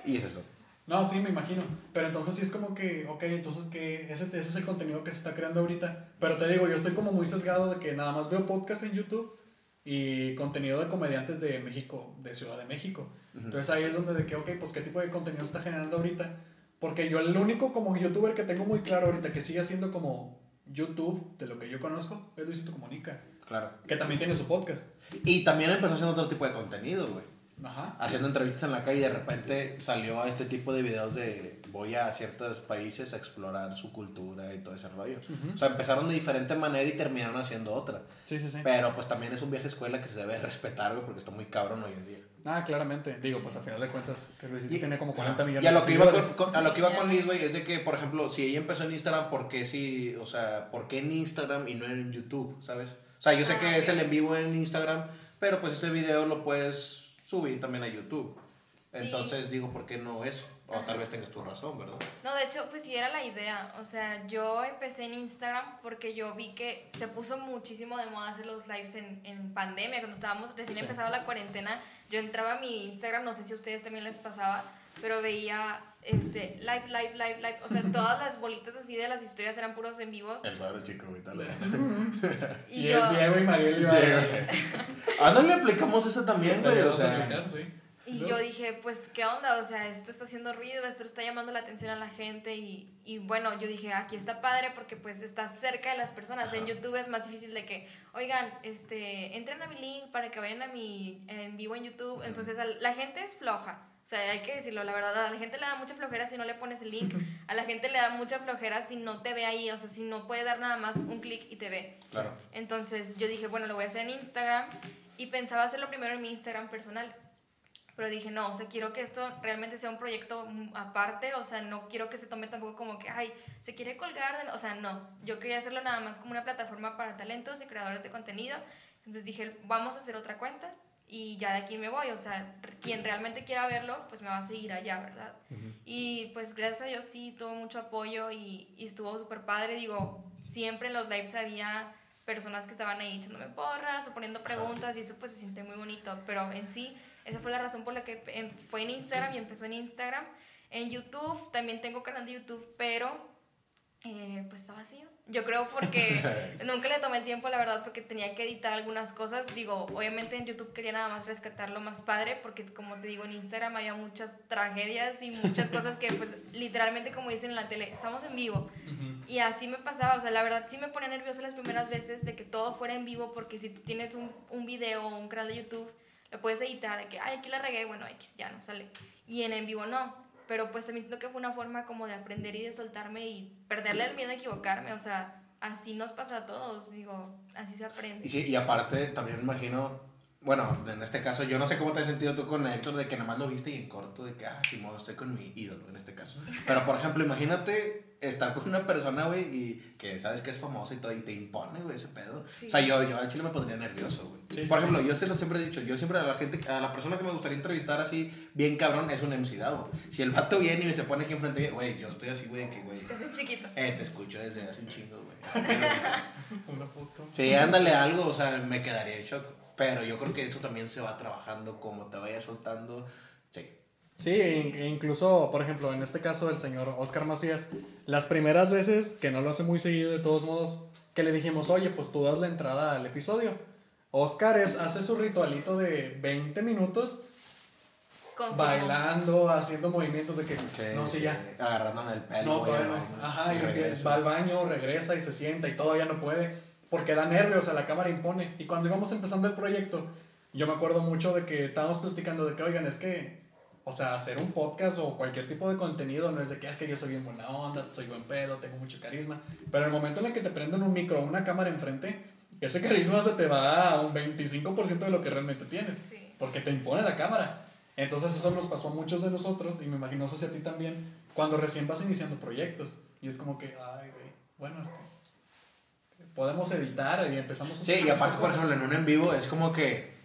Y es eso. No, sí, me imagino. Pero entonces sí es como que, ok, entonces que ese, ese es el contenido que se está creando ahorita. Pero te digo, yo estoy como muy sesgado de que nada más veo podcast en YouTube y contenido de comediantes de México, de Ciudad de México. Entonces ahí es donde de que, ok, pues qué tipo de contenido se está generando ahorita. Porque yo el único como youtuber que tengo muy claro ahorita que sigue haciendo como YouTube, de lo que yo conozco, es Luisito Comunica. Claro. Que también tiene su podcast. Y también empezó haciendo otro tipo de contenido, güey. Ajá. Haciendo entrevistas en la calle y de repente salió a este tipo de videos de voy a ciertos países a explorar su cultura y todo ese rollo. O sea, empezaron de diferente manera y terminaron haciendo otra. Sí, sí, sí. Pero pues también es un viaje escuela que se debe respetar, güey, porque está muy cabrón hoy en día. Ah, claramente. Digo, pues a final de cuentas, que Luisito Y- tiene como 40 Ajá. millones Y a lo de que iba con, seguidores. con- a lo que iba Sí, con. Liz, güey, es de que, por ejemplo, si ella empezó en Instagram, ¿por qué sí, o sea, por qué en Instagram y no en YouTube, sabes? O sea, yo sé Ah, que es ok. el en vivo en Instagram, pero pues ese video lo puedes subir también a YouTube. Sí. Entonces digo, ¿por qué no eso? O tal vez tengas tu razón, ¿verdad? No, de hecho, pues sí era la idea. O sea, yo empecé en Instagram porque yo vi que se puso muchísimo de moda hacer los lives en, en pandemia. Cuando estábamos recién Sí. empezaba la cuarentena, yo entraba a mi Instagram, no sé si a ustedes también les pasaba, pero veía este live, live, live, live. O sea, todas las bolitas así de las historias eran puros en vivos. El padre chico, güey, tal. Y, Y, yo, es Diego y Mariel. Ibarra. Ah, no le aplicamos esa también, güey, o sea. sí. Y yo dije, pues, ¿qué onda? O sea, esto está haciendo ruido, esto está llamando la atención a la gente y, y bueno, yo dije, aquí está padre porque pues está cerca de las personas. En YouTube es más difícil de que, oigan, este, entren a mi link para que vayan a mi en vivo en YouTube. Entonces, al- la gente es floja. O sea, hay que decirlo, la verdad, a la gente le da mucha flojera si no le pones el link, a la gente le da mucha flojera si no te ve ahí, o sea, si no puede dar nada más un clic y te ve. Claro. Entonces yo dije, bueno, lo voy a hacer en Instagram y pensaba hacerlo primero en mi Instagram personal. Pero dije, no, o sea, quiero que esto realmente sea un proyecto aparte, o sea, no quiero que se tome tampoco como que, ay, se quiere colgar, de... o sea, no, yo quería hacerlo nada más como una plataforma para talentos y creadores de contenido. Entonces dije, vamos a hacer otra cuenta y ya de aquí me voy, o sea, quien realmente quiera verlo, pues me va a seguir allá, ¿verdad? Y pues gracias a Dios sí, tuvo mucho apoyo y, y estuvo súper padre, digo, siempre en los lives había personas que estaban ahí echándome porras o poniendo preguntas y eso pues se siente muy bonito, pero en sí esa fue la razón por la que em- fue en Instagram y empezó en Instagram. En YouTube también tengo canal de YouTube, pero eh, pues está vacío. Yo creo porque nunca le tomé el tiempo, la verdad, porque tenía que editar algunas cosas. Digo, obviamente en YouTube quería nada más rescatar lo más padre, porque como te digo, en Instagram había muchas tragedias y muchas cosas que pues literalmente como dicen en la tele, estamos en vivo. Y así me pasaba, o sea, la verdad sí me ponía nerviosa las primeras veces de que todo fuera en vivo, porque si tú tienes un, un video o un canal de YouTube, lo puedes editar, de que, ay, aquí la regué, bueno, X ya no sale. Y en en vivo no. Pero pues me siento que fue una forma como de aprender y de soltarme y perderle el miedo a equivocarme, o sea, así nos pasa a todos, digo, así se aprende. Y, sí, y aparte, también me imagino, bueno, en este caso, yo no sé cómo te has sentido tú con Héctor, de que nada más lo viste y en corto, de que, ah, sí, mo, estoy con mi ídolo, en este caso. Pero, por ejemplo, imagínate estar con una persona, güey, y que sabes que es famosa y todo, y te impone, güey, ese pedo. Sí. O sea, yo, yo al chile me pondría nervioso, güey. Sí, sí, por sí. ejemplo, yo se lo siempre he dicho, yo siempre a la gente, a la persona que me gustaría entrevistar así, bien cabrón, es un MC Davo. Si el vato viene y me se pone aquí enfrente, güey, yo estoy así, güey, que, güey, Te haces chiquito. eh, te escucho desde hace un chingo, güey. Así que, güey, Una foto. Sí, ándale algo, o sea, me quedaría en shock. Pero yo creo que eso también se va trabajando como te vaya soltando. Sí. Sí, incluso, por ejemplo, en este caso el señor Oscar Macías, las primeras veces, que no lo hace muy seguido de todos modos, que le dijimos, oye, pues tú das la entrada al episodio. Oscar es, hace su ritualito de 20 minutos Confirmo. bailando, haciendo movimientos de que no sé sí, ya. Agarrándome el pelo. No, todavía no. Ajá, y, regreso. va al baño, regresa y se sienta y todavía no puede. Porque da nervios, a la cámara impone. Y cuando íbamos empezando el proyecto, yo me acuerdo mucho de que estábamos platicando de que, oigan, es que, o sea, hacer un podcast o cualquier tipo de contenido no es de que "Ah, es que yo soy bien buena onda, soy buen pedo, tengo mucho carisma. Pero en el momento en el que te prenden un micro o una cámara enfrente, ese carisma se te va a un 25% de lo que realmente tienes. Sí. Porque te impone la cámara. Entonces eso nos pasó a muchos de nosotros y me imagino si a ti también, cuando recién vas iniciando proyectos. Y es como que, ay, güey, bueno, este, podemos editar y empezamos a Sí, y aparte, por ejemplo, en un en vivo es como que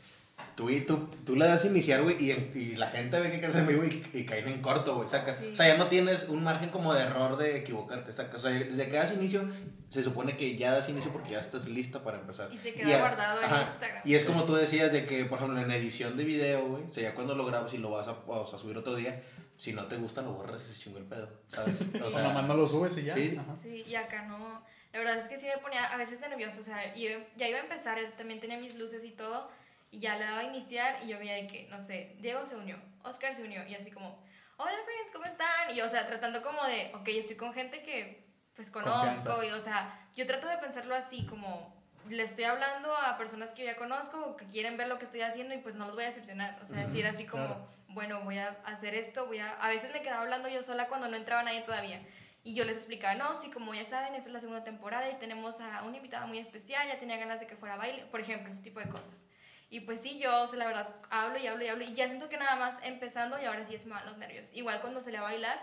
tú, y tú, tú le das iniciar, güey, y, y la gente ve que es en vivo y, y caen en corto, güey, sacas. Sí. O sea, ya no tienes un margen como de error de equivocarte, sacas. O sea, desde que das inicio, se supone que ya das inicio porque ya estás lista para empezar. Y se queda ya- guardado en ajá, Instagram. Y es como tú decías de que, por ejemplo, en edición de video, güey, o sea, ya cuando lo grabas y lo vas a, o sea, subir otro día, si no te gusta, lo borras y se chingó el pedo, ¿sabes? O O sea, nomás no lo subes y ya. sí. Ajá. Sí, y acá no. La verdad es que sí me ponía a veces nerviosa, o sea, ya iba a empezar, yo también tenía mis luces y todo, y ya le daba a iniciar y yo veía que, no sé, Diego se unió, Oscar se unió, y así como, hola friends, ¿cómo están? Y o sea, tratando como de, ok, estoy con gente que pues conozco, Confianza. y o sea, yo trato de pensarlo así, como le estoy hablando a personas que yo ya conozco o que quieren ver lo que estoy haciendo y pues no los voy a decepcionar, o sea, decir así como, claro. bueno, voy a hacer esto, voy a... A veces me quedaba hablando yo sola cuando no entraba nadie todavía. Y yo les explicaba, no, sí, como ya saben, esta es la segunda temporada y tenemos a una invitada muy especial, ya tenía ganas de que fuera a baile, por ejemplo, ese tipo de cosas. Y pues sí, yo, o sea, la verdad, hablo y hablo y hablo y ya siento que nada más empezando y ahora sí se me van los nervios. Igual cuando se le va a bailar,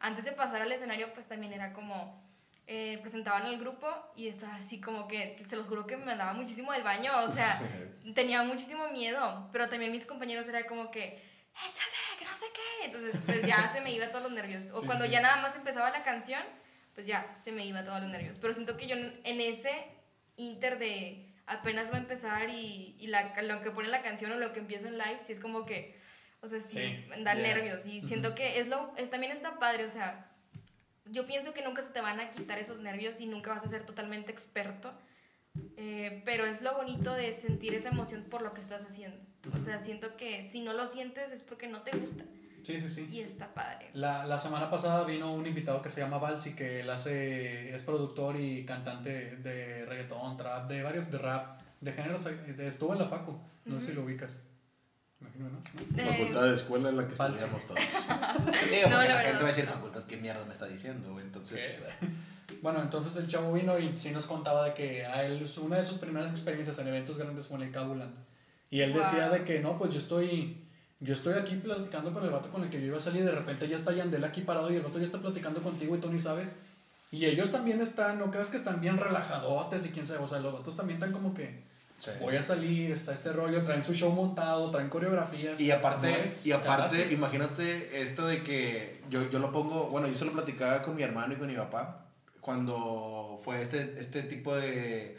antes de pasar al escenario, pues también era como, eh, presentaban al grupo y estaba así como que, se los juro que me andaba muchísimo del baño, o sea, tenía muchísimo miedo, pero también mis compañeros era como que, échale, que no sé qué. Entonces, pues ya se me iba todos los nervios. O Sí, cuando sí, ya nada más empezaba la canción, pues ya se me iba todos los nervios. Pero siento que yo en ese inter de apenas va a empezar y, y la, lo que pone la canción o lo que empiezo en live, sí es como que, o sea, sí, Sí, da ya. nervios. Y siento que es lo, es, también está padre, o sea, yo pienso que nunca se te van a quitar esos nervios y nunca vas a ser totalmente experto. Eh, pero es lo bonito de sentir esa emoción por lo que estás haciendo. O sea, siento que si no lo sientes es porque no te gusta. Sí, sí, sí. Y está padre. La, la semana pasada vino un invitado que se llama Balsi, que él hace, es productor y cantante de reggaetón, trap, de varios, de rap, de géneros. Estuvo en la Facu, no sé si lo ubicas. Imagino, ¿no? Eh, Facultad de escuela en la que Falso. estudiamos todos. Digo, No, la la, gente va a decir, facultad, ¿qué mierda me está diciendo? Entonces, Bueno, entonces el chavo vino y sí nos contaba de que a él, una de sus primeras experiencias en eventos grandes fue en el Cabuland. Y él decía Wow. de que no, pues yo estoy, yo estoy aquí platicando con el vato con el que yo iba a salir y de repente ya está Yandel aquí parado y el vato ya está platicando contigo y tú ni sabes. Y ellos también están, no creas que están bien relajadotes y quién sabe, o sea, los vatos también están como que sí. voy a salir, está este rollo, traen su show montado, traen coreografías. Y aparte, No es y aparte imagínate esto de que yo, yo lo pongo, bueno, yo se lo platicaba con mi hermano y con mi papá cuando fue este, este tipo de...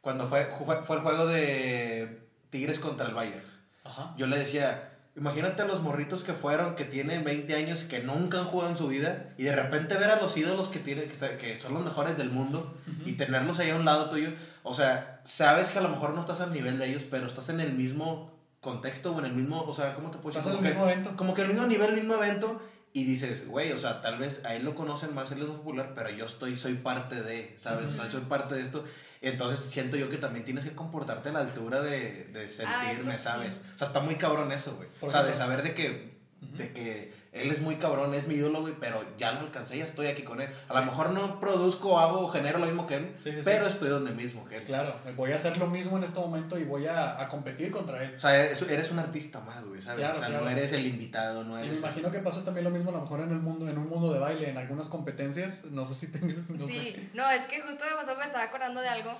Cuando fue, fue, el juego de Tigres contra el Bayern. Ajá. Yo le decía, imagínate a los morritos que fueron, que tienen 20 años, que nunca han jugado en su vida, y de repente ver a los ídolos que, tienen, que, son los mejores del mundo, y tenerlos ahí a un lado tuyo. O sea, sabes que a lo mejor no estás al nivel de ellos, pero estás en el mismo contexto o en el mismo, o sea, ¿cómo te puedo en Como el que- mismo evento. Como que en el mismo nivel, el mismo evento, y dices, güey, o sea, tal vez a él lo conocen más, él es más popular, pero yo estoy, soy parte de, ¿sabes? O sea, soy parte de esto. Entonces siento yo que también tienes que comportarte a la altura de, de sentirme, Ah, sí. ¿sabes? O sea, está muy cabrón eso, güey. O sea, de saber de que, de que él es muy cabrón, es mi ídolo, güey, pero ya lo alcancé, ya estoy aquí con él. A lo mejor no produzco, hago, genero lo mismo que él, Sí, sí, sí. pero estoy donde mismo que él. Claro, voy a hacer lo mismo en este momento y voy a, a competir contra él. O sea, eres, eres un artista más, güey, ¿sabes? Claro, o sea, claro. no eres el invitado, no Y me eres... imagino que pasa también lo mismo a lo mejor en el mundo, en un mundo de baile, en algunas competencias, no sé si tengas, no sé. sí, no, es que justo me pasó, me estaba acordando de algo.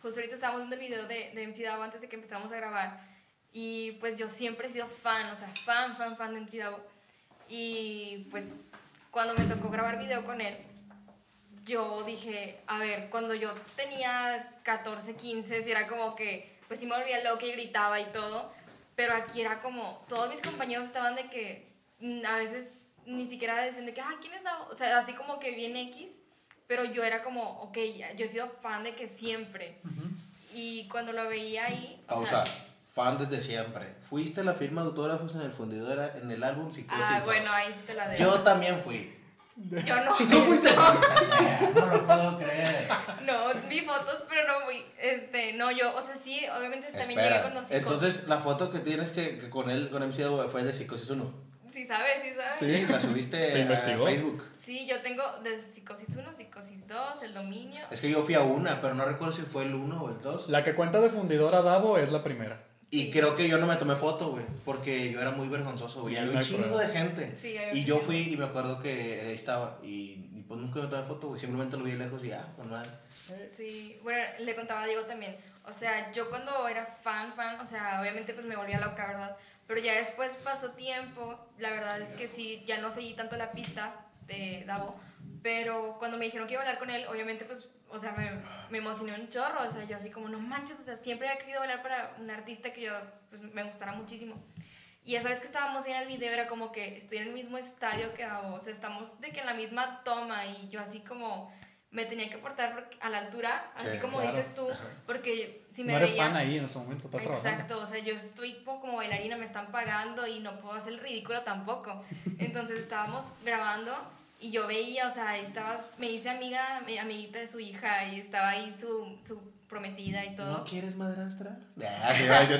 Justo ahorita estábamos viendo el video de, de MC Davo antes de que empezamos a grabar. Y pues yo siempre he sido fan, o sea, fan, fan, fan de MC Davo. Y pues cuando me tocó grabar video con él, yo dije, a ver, cuando yo tenía 14, 15, si era como que, pues sí me volvía loca y gritaba y todo, pero aquí era como, todos mis compañeros estaban de que mm, a veces ni siquiera decían de que, ah, ¿quién es Davo? O sea, así como que bien X, pero yo era como, ok, yo he sido fan de que siempre. Y cuando lo veía ahí, o Pausa. sea, Fan desde siempre. Fuiste a la firma de autógrafos en el fundidora en el álbum Psicosis. ah, 2. bueno, ahí sí te la debo. Yo también fui. Yo no. ¿No fuiste? Sea, No lo puedo creer. No, vi fotos, pero no fui. Este, no, yo, o sea, sí, obviamente también Espera, llegué con los psicos. Entonces, la foto que tienes que, que con él, con MC Davo, fue de Psicosis 1. Sí sabes, sí sabes. Sí, la subiste ¿Te a investigó? Facebook. Sí, yo tengo de psicosis 1, psicosis 2, el dominio. Es que yo fui a una, pero no recuerdo si fue el 1 o el 2. La que cuenta de fundidora Davo es la primera. Y Sí. creo que yo no me tomé foto, güey, porque yo era muy vergonzoso, güey. y Había un chingo pruebas. de gente. Sí, había y yo fui y me acuerdo que ahí estaba. Y, y pues nunca me tomé foto, güey. Simplemente lo vi lejos y ah, pues madre. Sí, bueno, le contaba a Diego también. O sea, yo cuando era fan, fan, o sea, obviamente pues me volvía loca, ¿verdad? Pero ya después pasó tiempo, la verdad es que sí, ya no seguí tanto la pista de Davo, pero cuando me dijeron que iba a hablar con él, obviamente pues, o sea, me, me emocioné un chorro, o sea, yo así como, no manches, o sea, siempre había querido hablar para un artista que yo, pues, me gustara muchísimo. Y esa vez que estábamos en el video era como que estoy en el mismo estadio que Davo, o sea, estamos de que en la misma toma y yo así como me tenía que portar a la altura, así Sí, como claro. dices tú, porque si me no eres veía... fan ahí en ese momento, estás trabajando. Exacto, o sea, yo estoy como bailarina, me están pagando y no puedo hacer el ridículo tampoco. Entonces estábamos grabando y yo veía, o sea, estabas, me hice amiga, mi amiguita de su hija y estaba ahí su, su prometida y todo. ¿No quieres madrastra? Ah,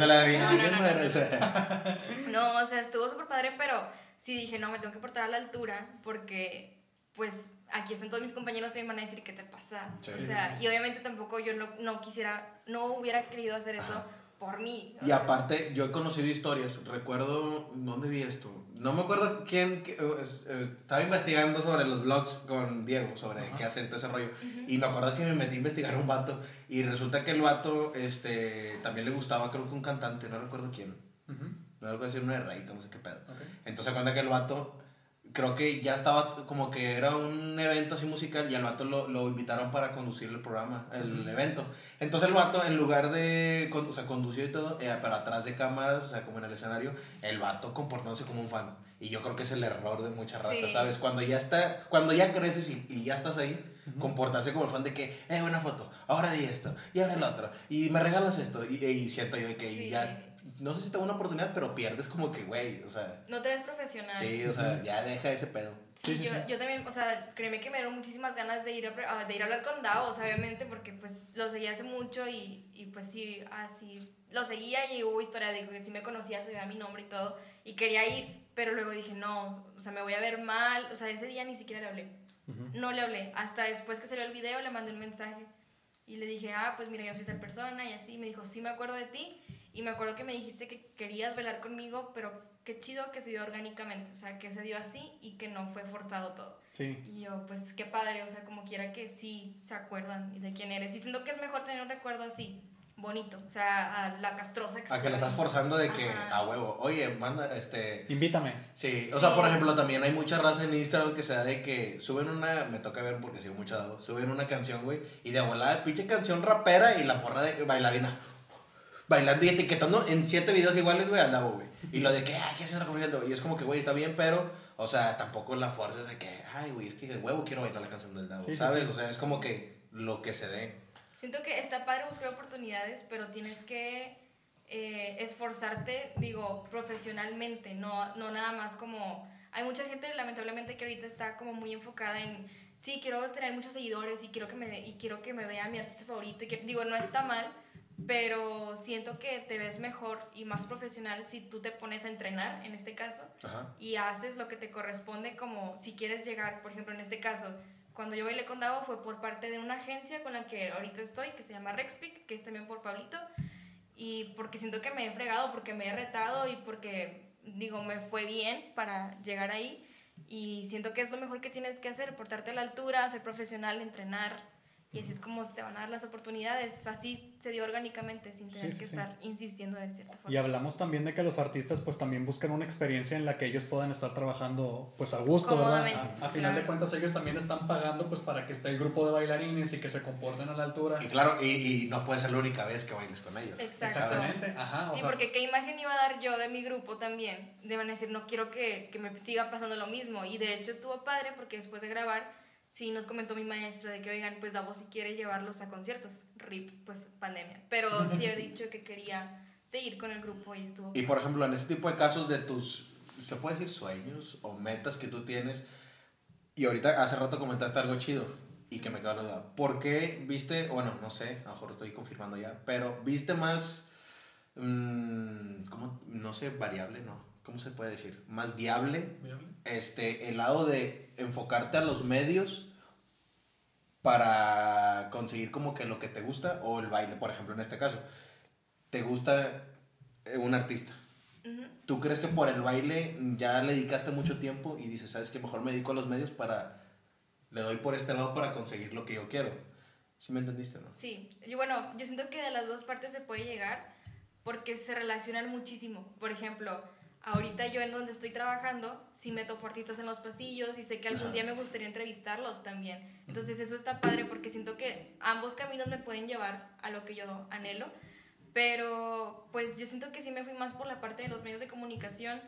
la No, ¿sí no, quieres no, no. madrastra? No, o sea, estuvo súper padre, pero sí dije, no, me tengo que portar a la altura porque, pues, aquí están todos mis compañeros y me van a decir, ¿qué te pasa? Sí, o sí, sea, y obviamente tampoco yo no, no quisiera, no hubiera querido hacer eso por mí. Y aparte, yo he conocido historias. Recuerdo, ¿dónde vi esto? No me acuerdo quién. que- eh, eh, estaba investigando sobre los blogs con Diego, sobre qué hacer todo ese rollo. Y me acuerdo que me metí a investigar a un vato. Y resulta que el vato este, también le gustaba, creo que un cantante, no recuerdo quién. No recuerdo decir uno de Rey, no sé qué pedo. ok. Entonces cuenta que el vato, creo que ya estaba como que era un evento así musical y al vato lo, lo invitaron para conducir el programa, el evento. Entonces el vato, en lugar de, o sea, condució y todo, eh, pero atrás de cámaras, o sea, como en el escenario, el vato comportándose como un fan. Y yo creo que es el error de mucha raza, Sí. ¿sabes? Cuando ya está, cuando ya creces y, y ya estás ahí, comportarse como el fan de que, eh, una foto, ahora di esto, y ahora el otro, y me regalas esto, y, y siento yo que Sí. ya, no sé si tengo una oportunidad, pero pierdes como que, güey, o sea... no te ves profesional. Sí, o sea, ya deja ese pedo. Sí, Sí, sí, yo, sí. yo también, o sea, créeme que me dieron muchísimas ganas de ir a, pre- a- de ir a hablar con Davos, obviamente, porque pues lo seguía hace mucho y, y pues sí, así, lo seguía y hubo historia de que sí me conocía, se veía mi nombre y todo, y quería ir, pero luego dije, no, o sea, me voy a ver mal, o sea, ese día ni siquiera le hablé, no le hablé, hasta después que salió el video le mandé un mensaje y le dije, ah, pues mira, yo soy tal persona y así, me dijo, sí me acuerdo de ti, y me acuerdo que me dijiste que querías bailar conmigo, pero qué chido que se dio orgánicamente, o sea, que se dio así y que no fue forzado todo. Sí. Y yo, pues qué padre, o sea, como quiera que sí se acuerdan de quién eres. Y siento que es mejor tener un recuerdo así, bonito, o sea, a la castrosa que A que le estás forzando de que Ajá. a huevo, oye, manda, este. Invítame. Sí, o Sí. sea, por ejemplo, también hay mucha raza en Instagram que se da de que suben una, me toca ver porque sigo mucho dado, suben una canción, güey, y de volada, pinche canción rapera y la morra de bailarina. Bailando y etiquetando en siete videos iguales, güey, al Davo, güey. Y lo de que, ay, ¿qué hace una comunidad? Y es como que, güey, está bien, pero, o sea, tampoco la fuerza es de que, ay, güey, es que de huevo quiero bailar la canción del Davo, Sí, sí, ¿sabes? sí. O sea, es como que lo que se dé. Siento que está padre buscar oportunidades, pero tienes que eh, esforzarte, digo, profesionalmente, no, no nada más como... Hay mucha gente, lamentablemente, que ahorita está como muy enfocada en, sí, quiero tener muchos seguidores y quiero que me, y quiero que me vea mi artista favorito. Y que, digo, no está mal, pero siento que te ves mejor y más profesional si tú te pones a entrenar, en este caso, Ajá. y haces lo que te corresponde como si quieres llegar, por ejemplo, en este caso, cuando yo bailé con Davo fue por parte de una agencia con la que ahorita estoy, que se llama Rexpic, que es también por Pablito, y porque siento que me he fregado, porque me he retado y porque, digo, me fue bien para llegar ahí, y siento que es lo mejor que tienes que hacer, portarte a la altura, ser profesional, entrenar, y así es como te van a dar las oportunidades, así se dio orgánicamente, sin tener Sí, sí, que sí. estar insistiendo de cierta forma. Y hablamos también de que los artistas pues también buscan una experiencia en la que ellos puedan estar trabajando pues a gusto, ¿verdad? A, a final de claro. cuentas ellos también están pagando pues para que esté el grupo de bailarines y que se comporten a la altura. Y claro, y, y no puede ser la única vez que bailes con ellos. Exacto. Exactamente, ajá. o Sí, sea, porque qué imagen iba a dar yo de mi grupo también. Deben decir, no quiero que, que me siga pasando lo mismo. Y de hecho estuvo padre porque después de grabar sí nos comentó mi maestro de que, oigan, pues Davos si quiere llevarlos a conciertos, RIP, pues pandemia, pero sí he dicho que quería seguir con el grupo y estuvo. Y por ejemplo, en este tipo de casos de tus, se puede decir sueños o metas que tú tienes, y ahorita hace rato comentaste algo chido y que me quedó la duda. ¿Por qué viste, bueno, no sé, a lo mejor estoy confirmando ya, pero viste más, mmm, ¿cómo? No sé, variable, ¿no? ¿Cómo se puede decir? Más viable, ¿Viable? este, el lado de enfocarte a los medios para conseguir como que lo que te gusta o el baile, por ejemplo, en este caso. ¿Te gusta eh, un artista? ¿Tú crees que por el baile ya le dedicaste mucho tiempo y dices, sabes que mejor me dedico a los medios para, le doy por este lado para conseguir lo que yo quiero? ¿Sí me entendiste, no? Sí, yo, bueno, yo siento que de las dos partes se puede llegar porque se relacionan muchísimo. Por ejemplo, ahorita yo en donde estoy trabajando, sí me topo artistas en los pasillos y sé que algún día me gustaría entrevistarlos también. Entonces eso está padre porque siento que ambos caminos me pueden llevar a lo que yo anhelo. Pero pues yo siento que sí me fui más por la parte de los medios de comunicación.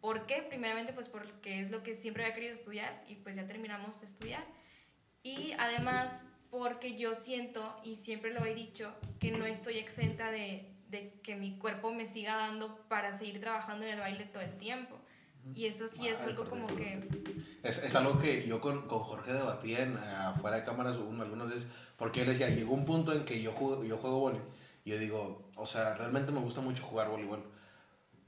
¿Por qué? Primeramente pues porque es lo que siempre había querido estudiar y pues ya terminamos de estudiar. Y además porque yo siento, y siempre lo he dicho, que no estoy exenta de, de que mi cuerpo me siga dando para seguir trabajando en el baile todo el tiempo. Y eso sí es Ay, algo perdón. como que... Es, es algo que yo con, con Jorge debatía en, afuera de cámaras un- algunas veces, porque él decía, llegó un punto en que yo juego, yo juego y yo digo, o sea, realmente me gusta mucho jugar voleibol,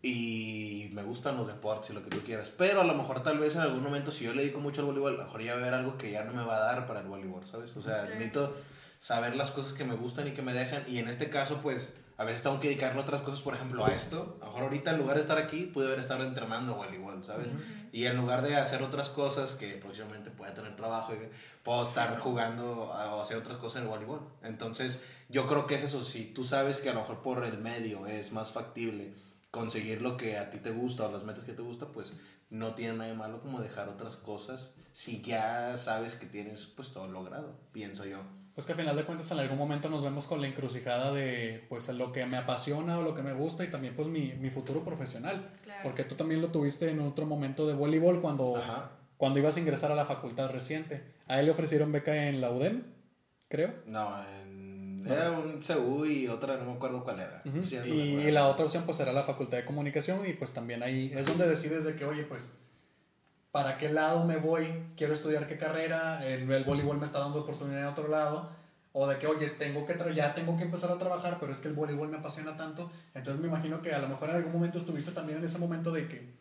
y me gustan los deportes y lo que tú quieras, pero a lo mejor tal vez en algún momento, si yo le dedico mucho al voleibol, a lo mejor ya va a haber algo que ya no me va a dar para el voleibol, ¿sabes? O sea, necesito saber las cosas que me gustan y que me dejan, y en este caso, pues, a veces tengo que dedicarle otras cosas, por ejemplo, a esto. A lo mejor ahorita en lugar de estar aquí, pude haber estado entrenando voleibol, ¿sabes? Y en lugar de hacer otras cosas que próximamente pueda tener trabajo, puedo estar jugando a- o hacer otras cosas en el voleibol. Entonces, yo creo que es eso. Si tú sabes que a lo mejor por el medio es más factible conseguir lo que a ti te gusta o las metas que te gusta, pues no tiene nada de malo como dejar otras cosas si ya sabes que tienes pues todo logrado, pienso yo. Pues que al final de cuentas en algún momento nos vemos con la encrucijada de pues lo que me apasiona o lo que me gusta y también pues mi, mi futuro profesional. Claro. Porque tú también lo tuviste en otro momento de voleibol cuando, Ajá. cuando ibas a ingresar a la facultad reciente. A él le ofrecieron beca en la UDEM, creo. No, en- era un CU y otra no me acuerdo cuál era. Sí, no y, acuerdo. la otra opción pues era la facultad de comunicación y pues también ahí es donde decides de que oye pues para qué lado me voy, quiero estudiar qué carrera, el, el voleibol me está dando oportunidad en otro lado. O de que oye tengo que ya tengo que empezar a trabajar pero es que el voleibol me apasiona tanto. Entonces me imagino que a lo mejor en algún momento estuviste también en ese momento de que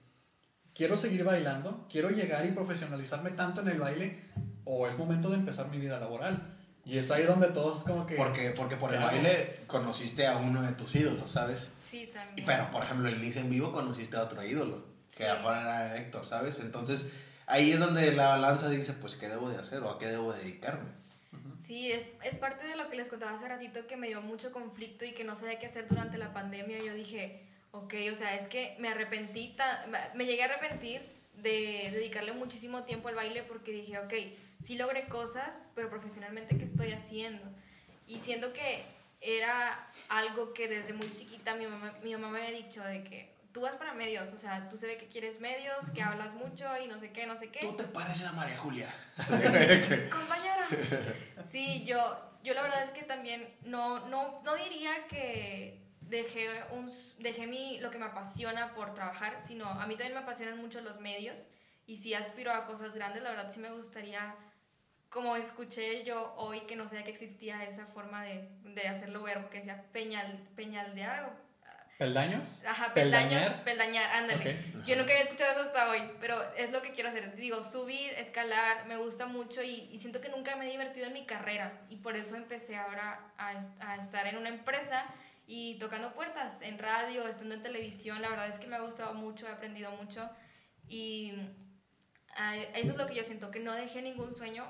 quiero seguir bailando, quiero llegar y profesionalizarme tanto en el baile o es momento de empezar mi vida laboral y es ahí donde todos como que Porque, porque por el baile conociste a uno de tus ídolos, ¿sabes? Sí, también. pero, por ejemplo, en Liz en vivo conociste a otro ídolo, que Sí. ahora era Héctor, ¿sabes? Entonces, ahí es donde la balanza dice, pues, ¿qué debo de hacer o a qué debo dedicarme? Sí, es, es parte de lo que les contaba hace ratito que me dio mucho conflicto y que no sabía qué hacer durante la pandemia. Yo dije, ok, o sea, es que me arrepentí, ta- me llegué a arrepentir de dedicarle muchísimo tiempo al baile porque dije, ok, sí logré cosas, pero profesionalmente, ¿qué estoy haciendo? Y siento que era algo que desde muy chiquita mi mamá, mi mamá me había dicho de que tú vas para medios, o sea, tú se ve que quieres medios, que hablas mucho y no sé qué, no sé qué. Tú te pareces a María Julia. Compañera. Sí, yo, yo la verdad es que también no, no, no diría que dejé, un, dejé mi, lo que me apasiona por trabajar, sino a mí también me apasionan mucho los medios y si aspiro a cosas grandes, la verdad sí me gustaría, como escuché yo hoy que no sabía que existía esa forma de, de hacerlo ver, que decía peñal, peñaldear o peldaños Ajá, peldaños, Peldañar. peldañar, ándale. Ok. Yo nunca había escuchado eso hasta hoy, pero es lo que quiero hacer. Digo, subir, escalar, me gusta mucho y, y siento que nunca me he divertido en mi carrera y por eso empecé ahora a, a estar en una empresa y tocando puertas en radio, estando en televisión. La verdad es que me ha gustado mucho, he aprendido mucho y ah, eso es lo que yo siento, que no dejé ningún sueño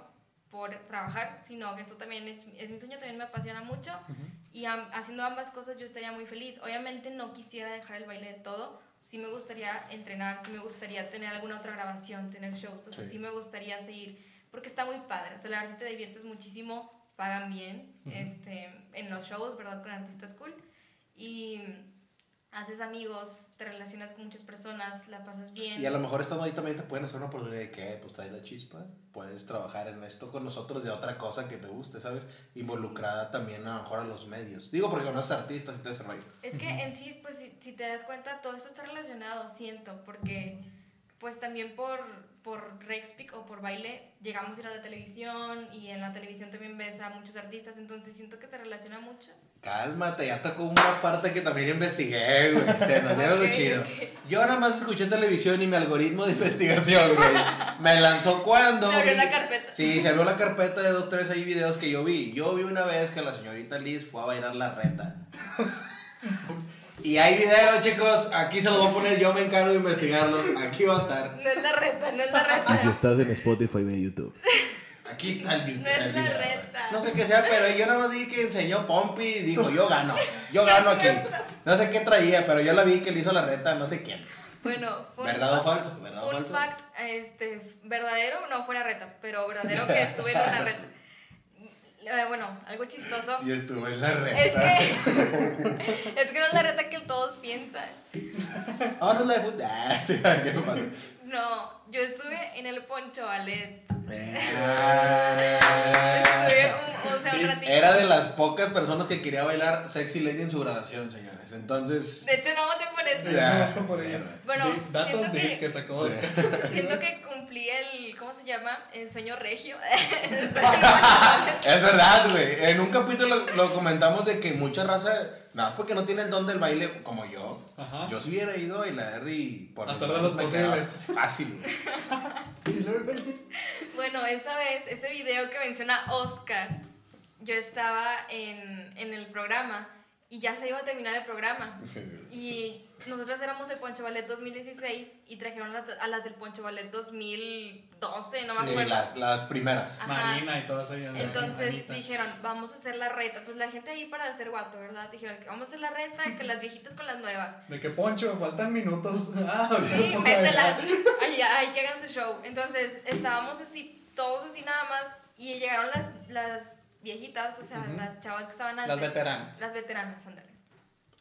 por trabajar, sino que esto también es, es mi sueño, también me apasiona mucho y haciendo ambas cosas yo estaría muy feliz. Obviamente no quisiera dejar el baile del todo, sí me gustaría entrenar, sí me gustaría tener alguna otra grabación, tener shows, o sea, Sí. sí, me gustaría seguir, porque está muy padre, o sea, la verdad si te diviertes muchísimo, pagan bien este, en los shows, ¿verdad? Con artistas cool. Y haces amigos, te relacionas con muchas personas, la pasas bien. Y a lo mejor estando ahí también te pueden hacer una oportunidad de que, pues traes la chispa, puedes trabajar en esto con nosotros de otra cosa que te guste, ¿sabes? Involucrada también a lo mejor a los medios. Digo porque conoces artistas y todo ese rollo. Es que en sí, pues si, si te das cuenta, todo esto está relacionado, siento, porque pues también por, por Rexpic o por baile llegamos a ir a la televisión y en la televisión también ves a muchos artistas, entonces siento que se relaciona mucho. Cálmate, ya tocó una parte que también investigué, güey. Se nos dieron Ok, lo chido. ok. Yo nada más escuché televisión y mi algoritmo de investigación, güey. Me lanzó cuando. Se abrió vi- la carpeta. Sí, se abrió la carpeta de dos, tres ahí videos que yo vi. Yo vi una vez que la señorita Liz fue a bailar la reta. Y hay videos, chicos. Aquí se los voy a poner. Yo me encargo de investigarlos. Aquí va a estar. No es la reta, no es la reta. estás en Spotify, ve YouTube. Aquí está el, vi- No es la video. reta. No sé qué sea, pero yo nada más vi que enseñó Pompi y dijo, yo gano. Yo gano aquí. No sé qué traía, pero yo la vi que le hizo la reta, no sé quién. Bueno, fue ¿Verdad o falso? ¿Verdad o Fun falso? fact, este, verdadero, no fue la reta, pero verdadero que estuve en una reta. Eh, bueno, algo chistoso. Yo estuve en la reta. Es que, es que no es la reta que todos piensan. Ah, no es la de fútbol. Ah, sí, ¿qué pasó? No, yo estuve en el Poncho Ballet. Estuve un, o sea, un ratito. Era de las pocas personas que quería bailar Sexy Lady en su graduación, señores. Entonces. De hecho, no voté por eso. Ya. No, por ello. Bueno, datos siento de que- que sacó. Sí. Siento que cumplí el, ¿cómo se llama? El sueño regio. Es verdad, güey. En un capítulo lo, lo comentamos de que mucha raza, nada más porque no tiene el don del baile como yo, Ajá. yo si hubiera ido a bailar y por Hacer de los posibles. Fácil. Bueno, esa vez, ese video que menciona Oscar, yo estaba en, en el programa y ya se iba a terminar el programa. Y nosotros éramos el Poncho Ballet 2016 y trajeron las- a las del Poncho Ballet 2012, no me Sí, acuerdo. las, las primeras. Ajá. Marina y todas ellas. Entonces Anita. dijeron, vamos a hacer la reta. Pues la gente ahí para hacer guato, ¿verdad? Dijeron que vamos a hacer la reta, que las viejitas con las nuevas. De que Poncho, faltan minutos. Ah, Sí, mételas. Ahí, ahí que hagan su show. Entonces, estábamos así, todos así nada más. Y llegaron las, las viejitas, o sea, las chavas que estaban antes. Las veteranas. Las veteranas, ándale.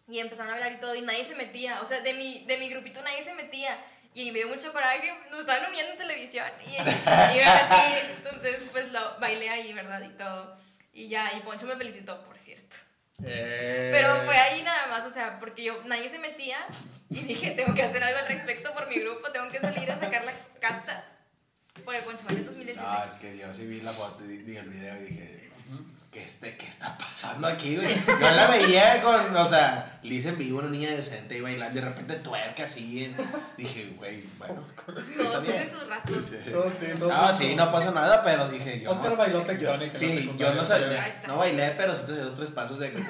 Y empezaron a hablar y todo, y nadie se metía. O sea, de mi, de mi grupito nadie se metía. Y me dio mucho coraje, nos estaban viendo en televisión. Y, y me metí. Entonces, pues lo bailé ahí, ¿verdad? Y todo. Y ya, y Poncho me felicitó, por cierto. Eh, Pero fue ahí nada más, o sea, porque yo, nadie se metía y dije, tengo que hacer algo al respecto por mi grupo, tengo que salir a sacar la casta por el Poncho Ballet 2016. No, es que yo sí vi la foto y vi el video y dije, ¿qué, este, ¿qué está pasando aquí, güey? Yo la veía con, o sea, Liz en vivo, una niña decente y bailando, y de repente tuerca así. Dije, güey, bueno, Todos tienen sus ratos. Sí. Todo- sí, todo- Ah, sí, no pasa nada, pero dije yo. Oscar bailó tectónica. en Sí, yo no sabía, no bailé, pero sí te di dos, tres pasos de que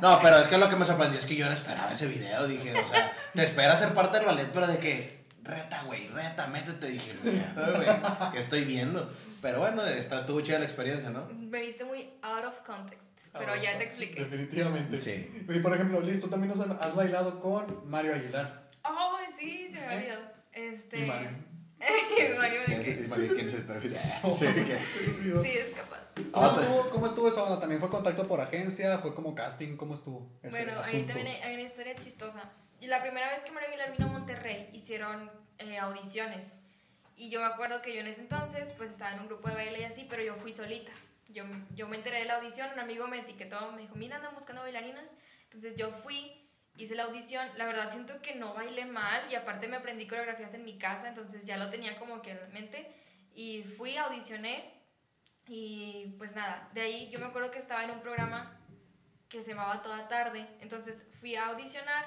No, pero es que lo que me sorprendió es que yo no esperaba ese video, dije, o sea, te espera ser parte del ballet, pero de que, reta, güey, reta, métete, dije, mierda, güey, ¿qué estoy viendo? Pero bueno, está, tuvo chida la experiencia, ¿no? Me viste muy out of context, pero ya te expliqué. Definitivamente. Sí. Y por ejemplo, listo, también has, has bailado con Mario Aguilar. Ay, sí, se me había olvidado. Este. Y Mario. Mario ¿Quién que- Se. Sí, es capaz. ¿Cómo, Ah, estuvo, ¿Cómo estuvo esa onda? ¿También fue contacto por agencia? ¿Fue como casting? ¿Cómo estuvo ese Bueno, ahí también hay, hay una historia chistosa. La primera vez que Mario Aguilar vino a Monterrey, hicieron eh, audiciones. Y yo me acuerdo que yo en ese entonces, pues estaba en un grupo de baile y así, pero yo fui solita. Yo, yo me enteré de la audición, un amigo me etiquetó, me dijo, mira, andan buscando bailarinas. Entonces yo fui, hice la audición. La verdad siento que no bailé mal y aparte me aprendí coreografías en mi casa, entonces ya lo tenía como que en mente. Y fui, audicioné y pues nada, de ahí yo me acuerdo que estaba en un programa que se llamaba Toda Tarde. Entonces fui a audicionar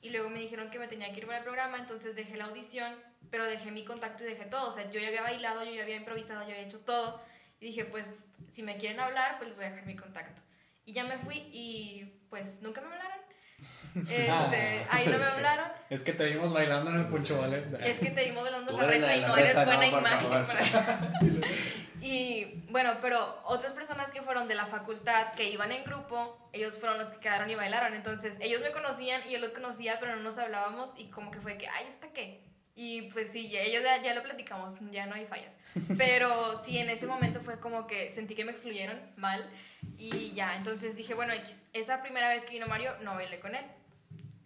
y luego me dijeron que me tenía que ir para el programa, entonces dejé la audición, pero dejé mi contacto y dejé todo. O sea, yo ya había bailado, yo ya había improvisado, yo había hecho todo. Y dije, pues, si me quieren hablar, pues les voy a dejar mi contacto. Y ya me fui y pues nunca me hablaron. Este, ahí no me hablaron. Es que te vimos bailando en el Poncho Ballet. Es que te vimos bailando Tú la de y no eres reta, buena no, imagen. para- Y bueno, pero otras personas que fueron de la facultad, que iban en grupo, ellos fueron los que quedaron y bailaron. Entonces, ellos me conocían y yo los conocía, pero no nos hablábamos y como que fue que, ay, ¿esta qué? Y pues sí, ya- ellos ya, ya lo platicamos, ya no hay fallas. Pero sí, en ese momento fue como que sentí que me excluyeron mal y ya, entonces dije, bueno, esa primera vez que vino Mario, no bailé con él.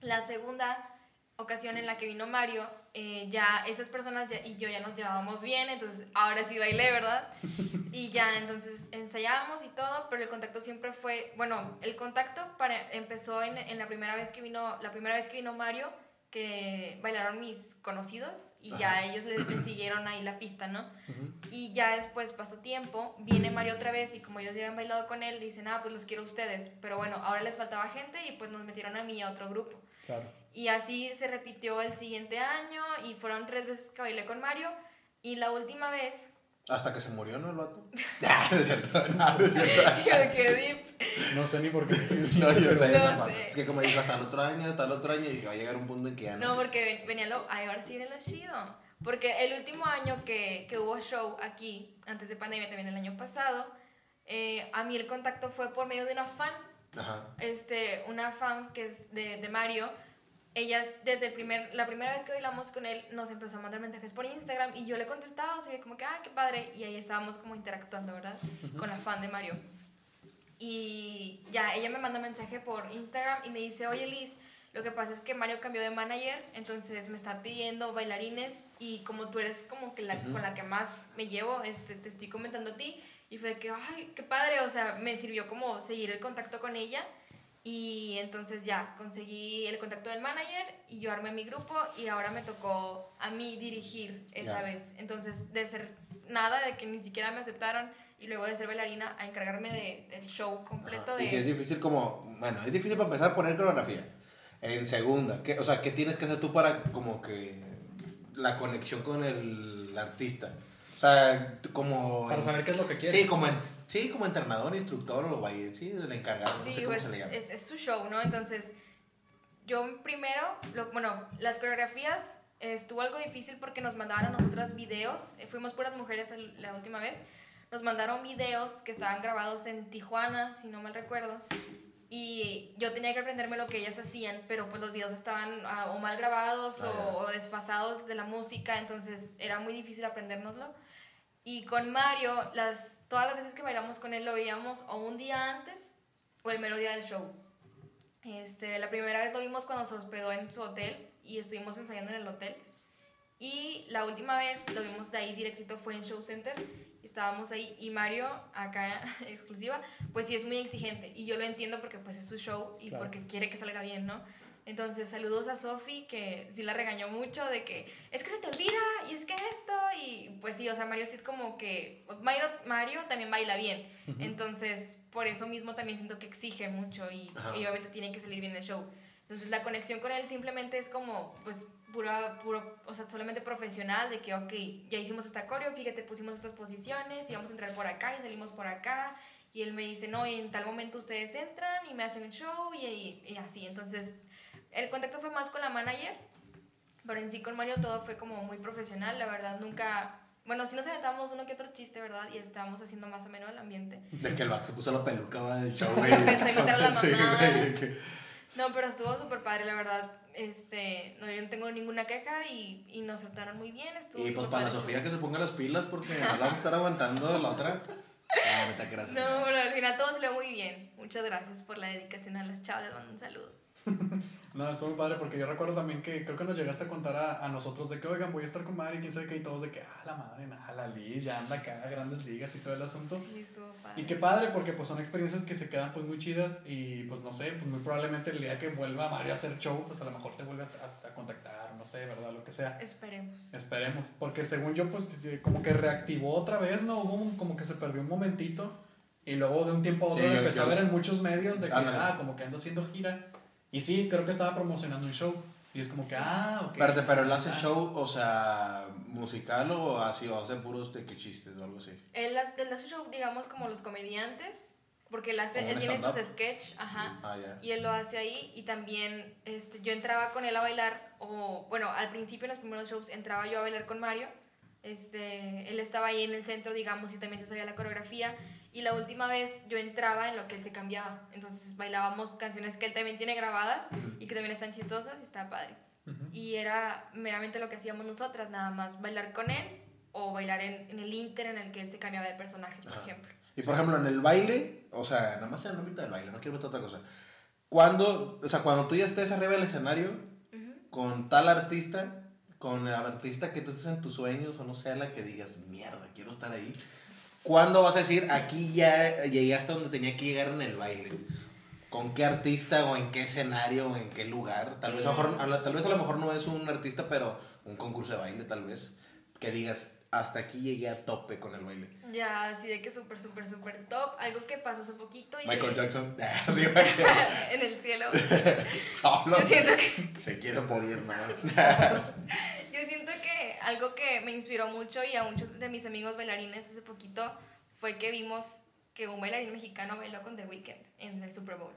La segunda ocasión en la que vino Mario, eh, ya esas personas ya- y yo ya nos llevábamos bien, entonces ahora sí bailé, ¿verdad? Y ya entonces ensayábamos y todo, pero el contacto siempre fue, bueno, el contacto para, empezó en, en la primera vez que vino, la primera vez que vino Mario, que bailaron mis conocidos y ya ellos le, le siguieron ahí la pista, ¿no? Y ya después pasó tiempo, viene Mario otra vez y como ellos ya habían bailado con él, dicen, ah, pues los quiero a ustedes. Pero bueno, ahora les faltaba gente y pues nos metieron a mí y a otro grupo. Claro. Y así se repitió el siguiente año y fueron tres veces que bailé con Mario. Y la última vez, Hasta que se murió, ¿no? El vato. Ah, no es cierto. No, no es cierto. qué deep. No sé ni por qué. No, yo sé, No sé. Es que como dijo, hasta el otro año, hasta el otro año, y va a llegar un punto en que ya no. No, porque ven- venía lo. Ay, ahora sí viene lo chido. Porque el último año que, que hubo show aquí, antes de pandemia, también el año pasado, eh, a mí el contacto fue por medio de una fan. Ajá. este, una fan que es de, de Mario, ellas desde el primer, la primera vez que bailamos con él nos empezó a mandar mensajes por Instagram y yo le contestaba, así como que, ah, qué padre, y ahí estábamos como interactuando, ¿verdad? Con la fan de Mario. Y ya, ella me manda mensaje por Instagram y me dice, oye Liz, lo que pasa es que Mario cambió de manager, entonces me está pidiendo bailarines y como tú eres como que la con la que más me llevo, este, te estoy comentando a ti. Y fue que, ay, qué padre, o sea, me sirvió como seguir el contacto con ella. Y entonces ya, conseguí el contacto del manager y yo armé mi grupo y ahora me tocó a mí dirigir esa Ya. vez. Entonces, de ser nada, de que ni siquiera me aceptaron y luego de ser bailarina a encargarme de, del show completo de... Y si es difícil como, bueno, es difícil para empezar a poner coreografía. En segunda, ¿qué, o sea, ¿qué tienes que hacer tú para como que la conexión con el artista? O sea, como... Para en- saber qué es lo que quiere. Sí, como, en, sí, como entrenador, instructor o baile, sí, el encargado, no Sí, sé cómo pues se le llama. es, es su show, ¿no? Entonces, yo primero, lo- bueno, las coreografías eh, estuvo algo difícil porque nos mandaban a nosotras videos, eh, fuimos puras mujeres el- la última vez, nos mandaron videos que estaban grabados en Tijuana, si no mal recuerdo, y yo tenía que aprenderme lo que ellas hacían, pero pues los videos estaban ah, o mal grabados Ah, o, o desfasados de la música, entonces era muy difícil aprendérnoslo. Y con Mario, las, todas las veces que bailamos con él lo veíamos o un día antes o el mero día del show. Este, la primera vez lo vimos cuando se hospedó en su hotel y estuvimos ensayando en el hotel. Y la última vez lo vimos de ahí directito fue en Show Center. Estábamos ahí y Mario, acá exclusiva, pues sí es muy exigente. Y yo lo entiendo porque pues es su show y Claro. porque quiere que salga bien, ¿no? Entonces saludos a Sofi que sí la regañó mucho de que es que se te olvida y es que esto y pues sí, o sea, Mario sí es como que Mario, Mario también baila bien. Entonces por eso mismo también siento que exige mucho y, y obviamente tiene que salir bien el show. Entonces la conexión con él simplemente es como, pues, pura, puro, o sea, solamente profesional, de que, ok, ya hicimos esta coreo, fíjate, pusimos estas posiciones y vamos a entrar por acá y salimos por acá. Y él me dice, no, en tal momento ustedes entran y me hacen un show y, y, y así. Entonces, el contacto fue más con la manager, pero en sí con Mario todo fue como muy profesional, la verdad, nunca... Bueno, sí nos aventábamos uno que otro chiste, ¿verdad? Y estábamos haciendo más o menos el ambiente. De que el vato se puso la peluca va, del show, güey. Empezó a imitar a la Sí, mamá. güey, de que- No, pero estuvo súper padre, la verdad. Este, no, yo no tengo ninguna queja y, y nos trataron muy bien. Estuvo Y pues para padre. Sofía que se ponga las pilas porque no la vamos a estar aguantando la otra. Ah. No, pero al final todo salió muy bien. Muchas gracias por la dedicación a las chavas. Les mando un saludo. No, estuvo muy padre porque yo recuerdo también que creo que nos llegaste a contar a, a nosotros de que, oigan, voy a estar con Mari, quién sabe qué, y todos de que, ah, la madre, nada, la Liz ya anda acá grandes ligas y todo el asunto. Sí, estuvo padre. Y qué padre, porque pues son experiencias que se quedan pues muy chidas y pues no sé, pues muy probablemente el día que vuelva Mario a hacer show, pues a lo mejor te vuelve a, a- a contactar, no sé, ¿verdad? Lo que sea. Esperemos. Esperemos, porque según yo pues eh, como que reactivó otra vez, ¿no? Hubo un- como que se perdió un momentito y luego de un tiempo a otro Sí, yo- empecé yo- a ver en muchos medios de que, Ándale. ah, como que anda haciendo gira. Y sí, creo que estaba promocionando un show. Y es como que, Sí. ah, ok. Espérate, pero él hace Ah. show, o sea, musical o así, o hace puros de que chistes o algo así. Él, hace- él hace show, digamos, como los comediantes. Porque él, hace, él tiene sus sketch, ajá. Ah, ya. Y él lo hace ahí y también este, yo entraba con él a bailar, o bueno, al principio en los primeros shows entraba yo a bailar con Mario, este, él estaba ahí en el centro, digamos, y también se sabía la coreografía, y la última vez yo entraba en lo que él se cambiaba, entonces bailábamos canciones que él también tiene grabadas y que también están chistosas y está padre. Y era meramente lo que hacíamos nosotras, nada más bailar con él o bailar en, en el inter en el que él se cambiaba de personaje, por Ajá. ejemplo. Y por ejemplo, en el baile, o sea, nada más en el ámbito del baile, no quiero meter otra cosa. Cuando, o sea, cuando tú ya estés arriba del escenario, con tal artista, con el artista que tú estés en tus sueños, o no sea la que digas, mierda, quiero estar ahí. ¿Cuándo vas a decir, aquí ya llegué hasta donde tenía que llegar en el baile? ¿Con qué artista o en qué escenario o en qué lugar? Tal vez, a lo mejor, a la- tal vez a lo mejor no es un artista, pero un concurso de baile, tal vez. Que digas, hasta aquí llegué a tope con el baile. Ya, así de que súper, súper, súper top. Algo que pasó hace poquito y Michael que Jackson. Sí, Michael. en el cielo. Hablo. Yo siento que Se quiere morir, ¿no? Yo siento que algo que me inspiró mucho y a muchos de mis amigos bailarines hace poquito fue que vimos que un bailarín mexicano bailó con The Weeknd en el Super Bowl.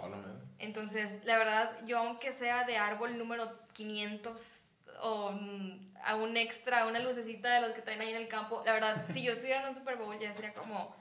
Hola, man. Entonces, la verdad, yo aunque sea de árbol número 500 o mm, a un extra, una lucecita de los que traen ahí en el campo, la verdad, si yo estuviera en un Super Bowl ya sería como,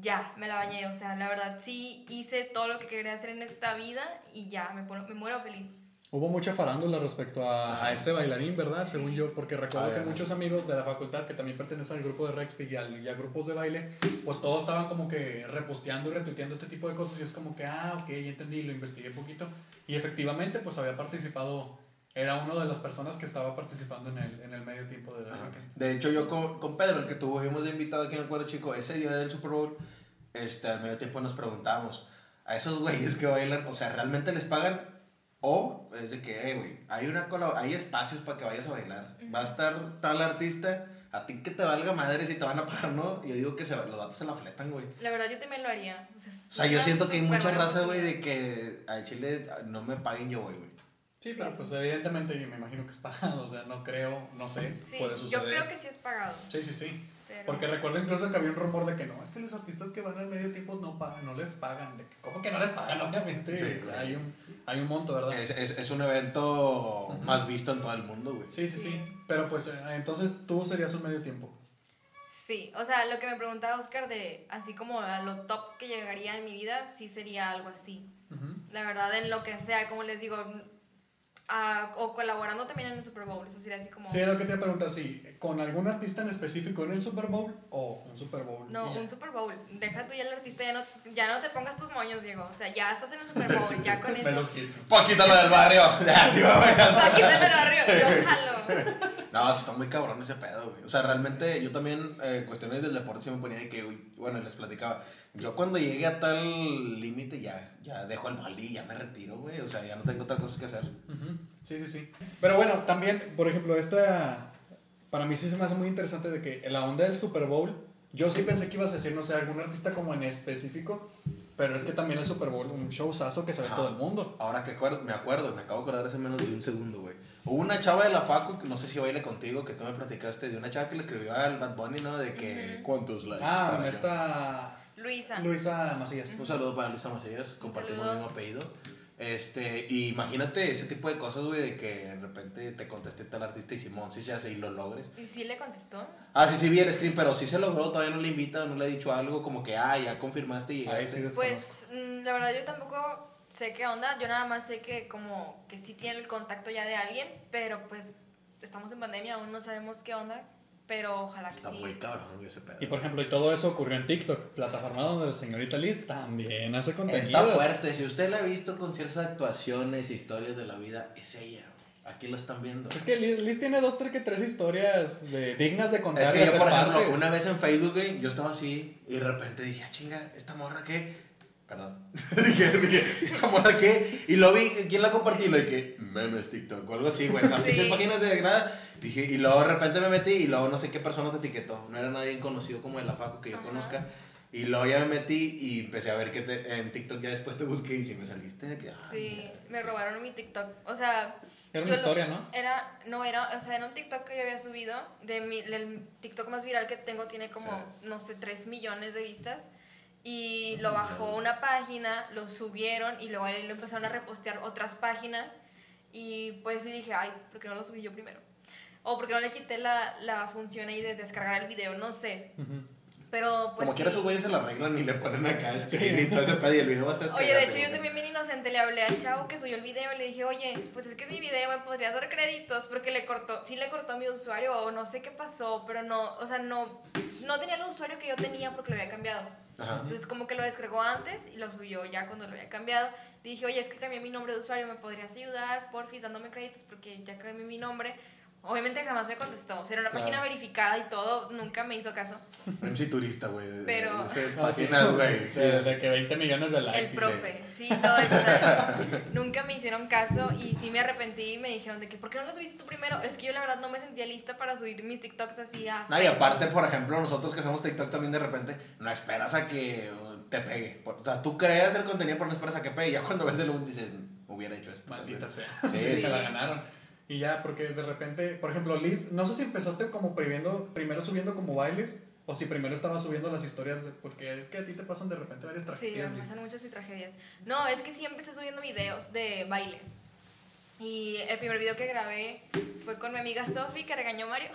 ya, me la bañé. O sea, la verdad, sí hice todo lo que quería hacer en esta vida y ya, me, pon- me muero feliz. Hubo mucha farándula respecto a, a ese bailarín, ¿verdad? Según yo, porque recuerdo Ah, que muchos amigos de la facultad que también pertenecen al grupo de Rexpic y, al- y a grupos de baile, pues todos estaban como que reposteando y retuiteando este tipo de cosas y es como que, ah, ok, ya entendí, lo investigué poquito y efectivamente pues había participado, era uno de las personas que estaba participando en el, en el medio tiempo de The. De hecho, yo con, con Pedro, el que tuvimos de invitado aquí en el cuadro chico, ese día del Super Bowl, este, al medio tiempo nos preguntábamos, a esos güeyes que bailan, o sea, ¿realmente les pagan? O es de que, hey, güey, hay, una hay espacios para que vayas a bailar. Va a estar tal artista, a ti que te valga madre si te van a pagar, ¿no? Yo digo que se, los datos se la fletan, güey. La verdad, yo también lo haría. O sea, O sea, yo una siento que hay mucha raza, güey, de que a Chile no me paguen, yo voy, güey. Sí, pero pues evidentemente yo me imagino que es pagado, o sea, no creo, no sé, Sí, puede yo suceder. creo que sí es pagado. Sí, sí, sí. Pero- Porque recuerdo incluso que había un rumor de que no, es que los artistas que van al medio tiempo no pagan, no les pagan. De que, ¿Cómo que no les pagan? Obviamente Sí, güey. hay, un, hay un monto, ¿verdad? Es, es, es un evento más visto en todo el mundo, güey. Sí, sí, sí, Sí. Pero pues eh, entonces tú serías un medio tiempo. Sí, o sea, lo que me preguntaba Oscar de así como a lo top que llegaría en mi vida, sí sería algo así. Ujú. La verdad, en lo que sea, como les digo, a- o colaborando también en el Super Bowl, eso sería así como... Sí, lo que te iba a preguntar, sí, con algún artista en específico en el Super Bowl o un Super Bowl. No, un Super Bowl. Deja tú ya el artista, ya no, ya no te pongas tus moños, Diego. O sea, ya estás en el Super Bowl, ya con Me eso. los quito. Paquita la del barrio. Ya, sí, va bailando. Aquí del barrio, yo jalo. No, está muy cabrón ese pedo, güey. O sea, realmente yo también, eh, cuestiones del deporte, sí me ponía de que, uy, bueno, les platicaba. Yo cuando llegué a tal límite ya, ya dejo el balde y ya me retiro, güey. O sea, ya no tengo otra cosa que hacer. Sí, sí, sí. Pero bueno, también, por ejemplo, esta, para mí sí se me hace muy interesante de que en la onda del Super Bowl, yo sí pensé que ibas a decir, no sé, algún artista como en específico, pero es que también el Super Bowl, un showzazo que se ve Ajá. todo el mundo. Ahora que acuerdo, me acuerdo, me acabo de acordar hace menos de un segundo, güey. Hubo una chava de la Facu, que no sé si baile contigo, que tú me platicaste, de una chava que le escribió al Bad Bunny, ¿no? De que, ¿cuántos likes? Ah, esta Luisa. Luisa Macías. Un saludo para Luisa Macías, compartimos el mismo apellido. Este, y imagínate ese tipo de cosas, güey, de que de repente te conteste tal artista y Simón, si se hace y lo logres. ¿Y sí le contestó? Ah, sí, sí vi el screen, pero sí se logró, todavía no le invita, no le he dicho algo, como que, ah, ya confirmaste y llegaste. Ahí sí. Pues mm, la verdad yo tampoco sé qué onda, yo nada más sé que como que sí tiene el contacto ya de alguien, pero pues estamos en pandemia, aún no sabemos qué onda, pero ojalá que Está sí. muy cabrón ese pedo. Y por ejemplo, y todo eso ocurrió en TikTok, plataforma donde la señorita Liz también hace contenido. Está fuerte, si usted la ha visto con ciertas actuaciones, historias de la vida, es ella. Aquí la están viendo. Es que Liz, Liz tiene dos, tres, que tres historias de, dignas de contar. Es que yo, por ejemplo, partes. una vez en Facebook, güey, yo estaba así y de repente dije, ah, chinga, ¿esta morra qué? Perdón. dije, dije, ¿esta morra qué? Y lo vi, ¿quién la compartí? Lo dije, memes TikTok o algo así, güey. Las Sí. páginas de nada. Dije, y luego de repente me metí y luego no sé qué persona te etiquetó. No era nadie conocido como de la Facu que yo Ajá. conozca. Y luego ya me metí y empecé a ver que te- en TikTok ya después te busqué y si me saliste de que, ah, Sí, mira. me robaron mi TikTok. O sea. Era una lo- historia, ¿no? Era, no era, o sea, era un TikTok que yo había subido. De mi, el TikTok más viral que tengo tiene como, Sí. no sé, 3 millones de vistas. Y lo bajó una página, lo subieron y luego lo empezaron a repostear otras páginas. Y pues sí dije, ay, ¿por qué no lo subí yo primero? O porque no le quité la, la función ahí de descargar el video, no sé. Pero pues. Como quiera, sí. esos güeyes se la arreglan y le ponen acá screen y todo ese pedo y el video va a estar Oye, de hecho, yo también bien inocente le hablé al chavo que subió el video y le dije, oye, pues es que mi video me podrías dar créditos porque le cortó, sí le cortó mi usuario o no sé qué pasó, pero no, o sea, no, no tenía el usuario que yo tenía porque lo había cambiado. Ajá. Entonces como que lo descargó antes y lo subió ya cuando lo había cambiado. Le dije, oye, es que cambié mi nombre de usuario, ¿me podrías ayudar? Porfis, dándome créditos porque ya cambié mi nombre. Obviamente jamás me contestó. O sea, era una Claro. página verificada y todo, nunca me hizo caso. MC turista, güey. Pero- Ah, páginas, güey. sí, sí. de, que 20 millones de likes. El sí. profe, sí, todo eso. nunca me hicieron caso y sí me arrepentí y me dijeron de que, ¿por qué no lo subiste tú primero? Es que yo la verdad no me sentía lista para subir mis TikToks así a No, y aparte, por ejemplo, nosotros que hacemos TikTok también de repente, no esperas a que uh, te pegue. O sea, tú creas el contenido, pero no esperas a que pegue. Ya cuando ves el boom dices, hubiera hecho esto. Maldita sea. Sí. Sí, se la ganaron. Y ya, porque de repente, por ejemplo, Liz, no sé si empezaste como primero, primero subiendo como bailes o si primero estabas subiendo las historias, de- porque es que a ti te pasan de repente varias Sí, tragedias. me Liz. pasan muchas y tragedias. No, es que sí empecé subiendo videos de baile. Y el primer video que grabé fue con mi amiga Sofi, que regañó a Mario.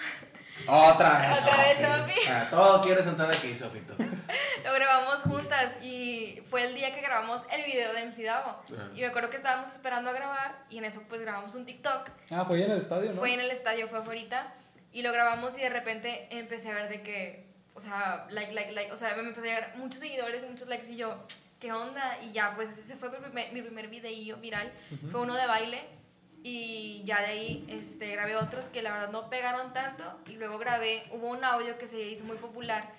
Otra vez. Otra vez, Sofi. Sofi. Ah, todo quieres sentar aquí, Sofito. Lo grabamos juntas y fue el día que grabamos el video de MC Davo. Y me acuerdo que estábamos esperando a grabar y en eso pues grabamos un TikTok. Ah, fue ahí en el estadio, ¿no? Fue en el estadio, fue afuera y lo grabamos y de repente empecé a ver de que, o sea, like, like, like, o sea, me empecé a llegar muchos seguidores, muchos likes y yo, ¿qué onda? Y ya, pues ese fue mi primer, mi primer videillo viral, fue uno de baile y ya de ahí este, grabé otros que la verdad no pegaron tanto y luego grabé, hubo un audio que se hizo muy popular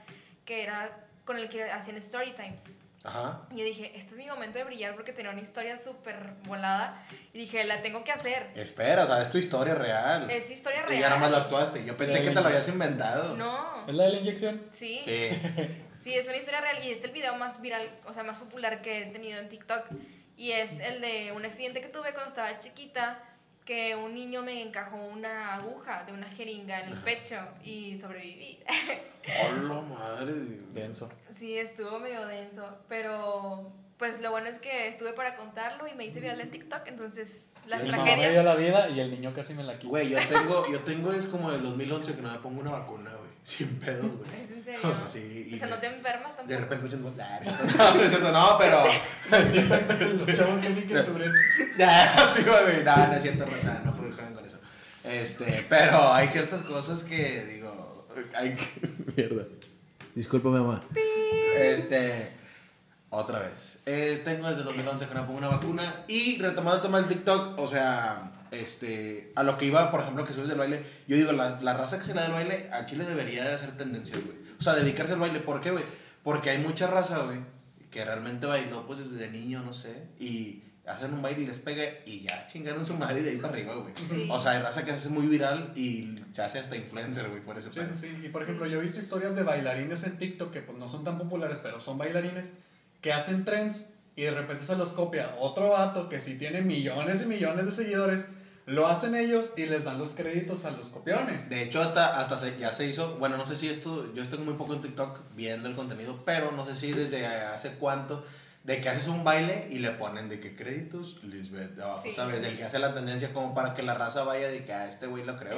que era con el que hacían story times. Ajá. Y yo dije, este es mi momento de brillar porque tenía una historia súper volada. Y dije, la tengo que hacer. Espera, o sea, es tu historia real. Es historia Y real. ya nada más lo actuaste. Yo pensé Sí. que te lo habías inventado. No. ¿Es la de la inyección? Sí. Sí. Sí, es una historia real y es el video más viral, o sea, más popular que he tenido en TikTok. Y es el de un accidente que tuve cuando estaba chiquita, que un niño me encajó una aguja de una jeringa en el pecho y sobreviví. Hola, madre. Denso. sí, estuvo medio denso, pero pues lo bueno es que estuve para contarlo y me hice viral en TikTok, entonces las Mi mamá me dio tragedias... la vida y el niño casi me la quitó. Güey, yo tengo, yo tengo es como del 2011 que no me pongo una vacuna, güey. Sin pedos, güey. ¿Es en serio? O sea, sí. y O sea, no te enfermas tampoco. De repente me siento, "Nah, no, no es cierto, no, pero. Los chavos que Tourette. Ya, sí, güey. No, no es cierto, Rosa, no fui joven con eso. Este, pero hay ciertas cosas que digo, hay que. Mierda. Disculpa, mamá. Este, otra vez. Eh, tengo desde 2011 que no pongo una vacuna. Y retomando el tema del TikTok, o sea, este, a lo que iba, por ejemplo, que subes del baile, yo digo, la, la raza que se le da el baile, a Chile debería de hacer tendencia, güey. O sea, dedicarse al baile. ¿Por qué, güey? Porque hay mucha raza, güey, que realmente bailó, pues, desde niño, no sé, y hacen un baile y les pega y ya chingaron su madre y de ahí para arriba, güey. Sí. O sea, hay raza que se hace muy viral y se hace hasta influencer, güey, por eso. Sí, sí, sí. Y por ejemplo, yo he visto historias de bailarines en TikTok que pues no son tan populares, pero son bailarines que hacen trends y de repente se los copia otro vato que sí tiene millones y millones de seguidores. Lo hacen ellos y les dan los créditos a los copiones. De hecho, hasta, hasta se- ya se hizo, bueno, no sé si esto, yo estoy muy poco en TikTok viendo el contenido, pero no sé si desde hace cuánto, de que haces un baile y le ponen de qué créditos, Lisbeth, abajo, Sí. ¿sabes? Del que hace la tendencia como para que la raza vaya de que a este güey lo que lo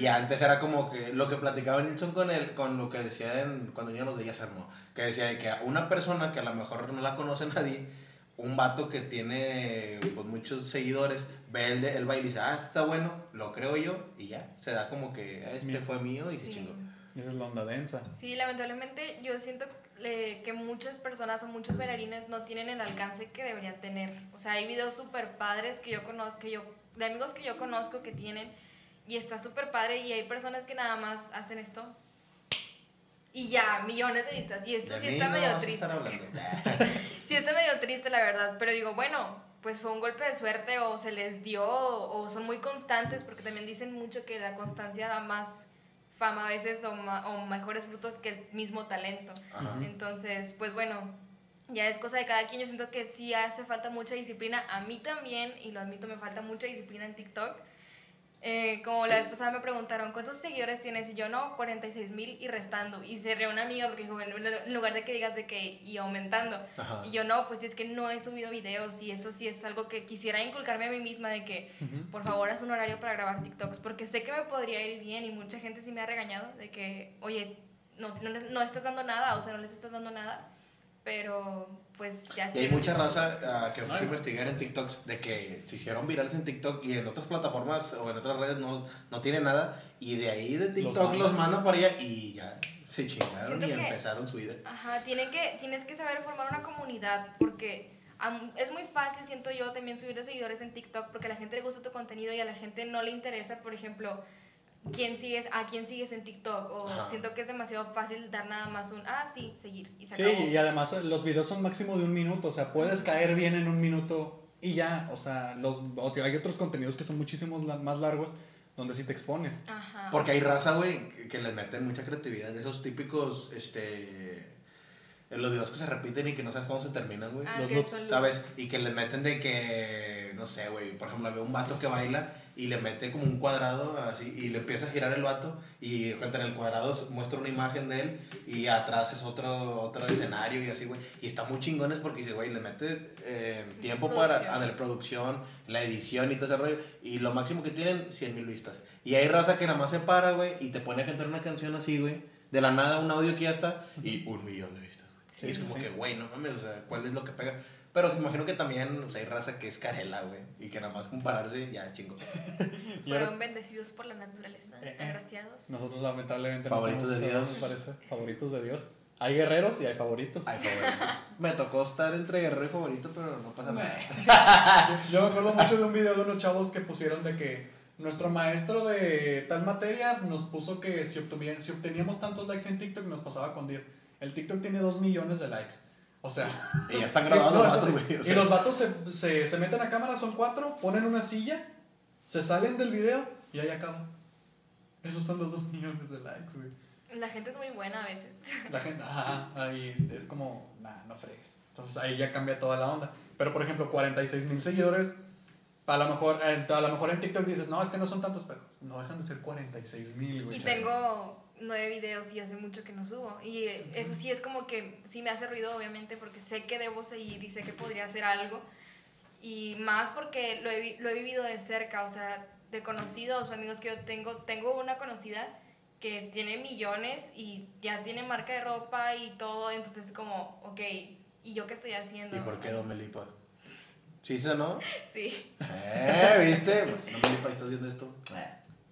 Y hizo. antes era como que lo que platicaba Nilsson con él, con lo que decía en, cuando ya los de Yacermo, que decía de que a una persona que a lo mejor no la conoce nadie, un vato que tiene pues, muchos seguidores, ve el, de- el baile y dice, ah, está bueno, lo creo yo, y ya, se da como que "Ah, este fue mío y se Sí. chingó. Esa es la onda densa. Sí, lamentablemente yo siento eh, que muchas personas o muchos bailarines no tienen el alcance que deberían tener. O sea, hay videos súper padres que yo conozco, que yo, de amigos que yo conozco que tienen y está súper padre y hay personas que nada más hacen esto y ya, millones de vistas. Y esto De sí está no medio triste. Sí está medio triste, la verdad, pero digo, bueno, pues fue un golpe de suerte o se les dio o son muy constantes porque también dicen mucho que la constancia da más fama a veces o, ma- o mejores frutos que el mismo talento. Ajá. Entonces, pues bueno, ya es cosa de cada quien. Yo siento que sí hace falta mucha disciplina. A mí también, y lo admito, me falta mucha disciplina en TikTok. Eh, como la vez pasada me preguntaron, ¿cuántos seguidores tienes? Y yo, no, 46 mil y restando. Y se rió una amiga porque dijo, en lugar de que digas de que y aumentando. Ajá. Y yo, no, pues es que no he subido videos y eso sí es algo que quisiera inculcarme a mí misma de que, por favor, haz un horario para grabar TikToks. Porque sé que me podría ir bien y mucha gente sí me ha regañado de que, oye, no, no, no estás dando nada, o sea, no les estás dando nada. Pero pues ya Y hay mucha raza ah, que fue a no. investigar en TikTok de que se hicieron virales en TikTok y en otras plataformas o en otras redes no, no tiene nada. Y de ahí de TikTok mandan. los mandan para allá y ya se chingaron Siento y que- empezaron su vida. Ajá, tiene que, tienes que saber formar una comunidad porque es muy fácil, siento yo, también subir de seguidores en TikTok porque a la gente le gusta tu contenido y a la gente no le interesa, por ejemplo, quién sigues, a quién sigues en TikTok o Ajá. siento que es demasiado fácil dar nada más un, ah, sí, seguir y se Sí, acabó. y además eh, los videos son máximo de un minuto, o sea, puedes caer bien en un minuto y ya, o sea, los, o- hay otros contenidos que son muchísimos más largos donde sí te expones. Ajá. Porque hay raza, güey, que- les meten mucha creatividad. De esos típicos, este. En los videos que se repiten y que no sabes cómo se terminan, güey. Ah, los loops, ¿Sabes? Y que le meten de que, no sé, güey, por ejemplo, veo un vato que baila y le mete como un cuadrado así y le empieza a girar el vato y repente en el cuadrado muestra una imagen de él y atrás es otro, otro escenario y así, güey. Y está muy chingones porque dice, güey, le mete eh, tiempo para Producción. a la producción, la edición y todo ese rollo. Y lo máximo que tienen, 100 mil vistas. Y hay raza que nada más se para, güey, y te pone a cantar una canción así, güey. De la nada, un audio que ya está y un millón de vistas. Sí, y es como sí. que, güey, no mames, o sea, ¿cuál es lo que pega? Pero me imagino que también o sea, hay raza que es carela, güey. Y que nada más compararse, ya, chingo. Fueron bendecidos por la naturaleza, Eh, eh. agraciados. Nosotros lamentablemente Favoritos no de Dios. me parece. Favoritos de Dios. Hay guerreros y hay favoritos. Hay favoritos. me tocó estar entre guerrero y favorito, pero no pasa nada. Yo me acuerdo mucho de un video de unos chavos que pusieron de que nuestro maestro de tal materia nos puso que si, si obteníamos tantos likes en TikTok nos pasaba con 10. El TikTok tiene 2 millones de likes. O sea, Y ya están grabados No, los vatos, güey. o y los vatos se, se, se meten a cámara, son cuatro, ponen una silla, se salen del video y ahí acaba. Esos son los 2 millones de likes, güey. La gente es muy buena a veces. La gente, ajá, ahí es como, nah, no fregues. Entonces ahí ya cambia toda la onda. Pero por ejemplo, 46 mil seguidores, a lo, mejor, a lo mejor en TikTok dices, no, es que no son tantos, pero no dejan de ser 46 mil, güey. Y tengo nueve videos y hace mucho que no subo. Y eh, eso sí es como que sí me hace ruido, obviamente, porque sé que debo seguir y sé que podría hacer algo. Y más porque lo he, lo he vivido de cerca, o sea, de conocidos o amigos que yo tengo. Tengo una conocida que tiene millones y ya tiene marca de ropa y todo. Entonces, como, ok, ¿y yo qué estoy haciendo? ¿Y por qué Domelipa? ¿Sí, se no? Sí. Eh, ¿viste? Domelipa, ¿estás viendo esto?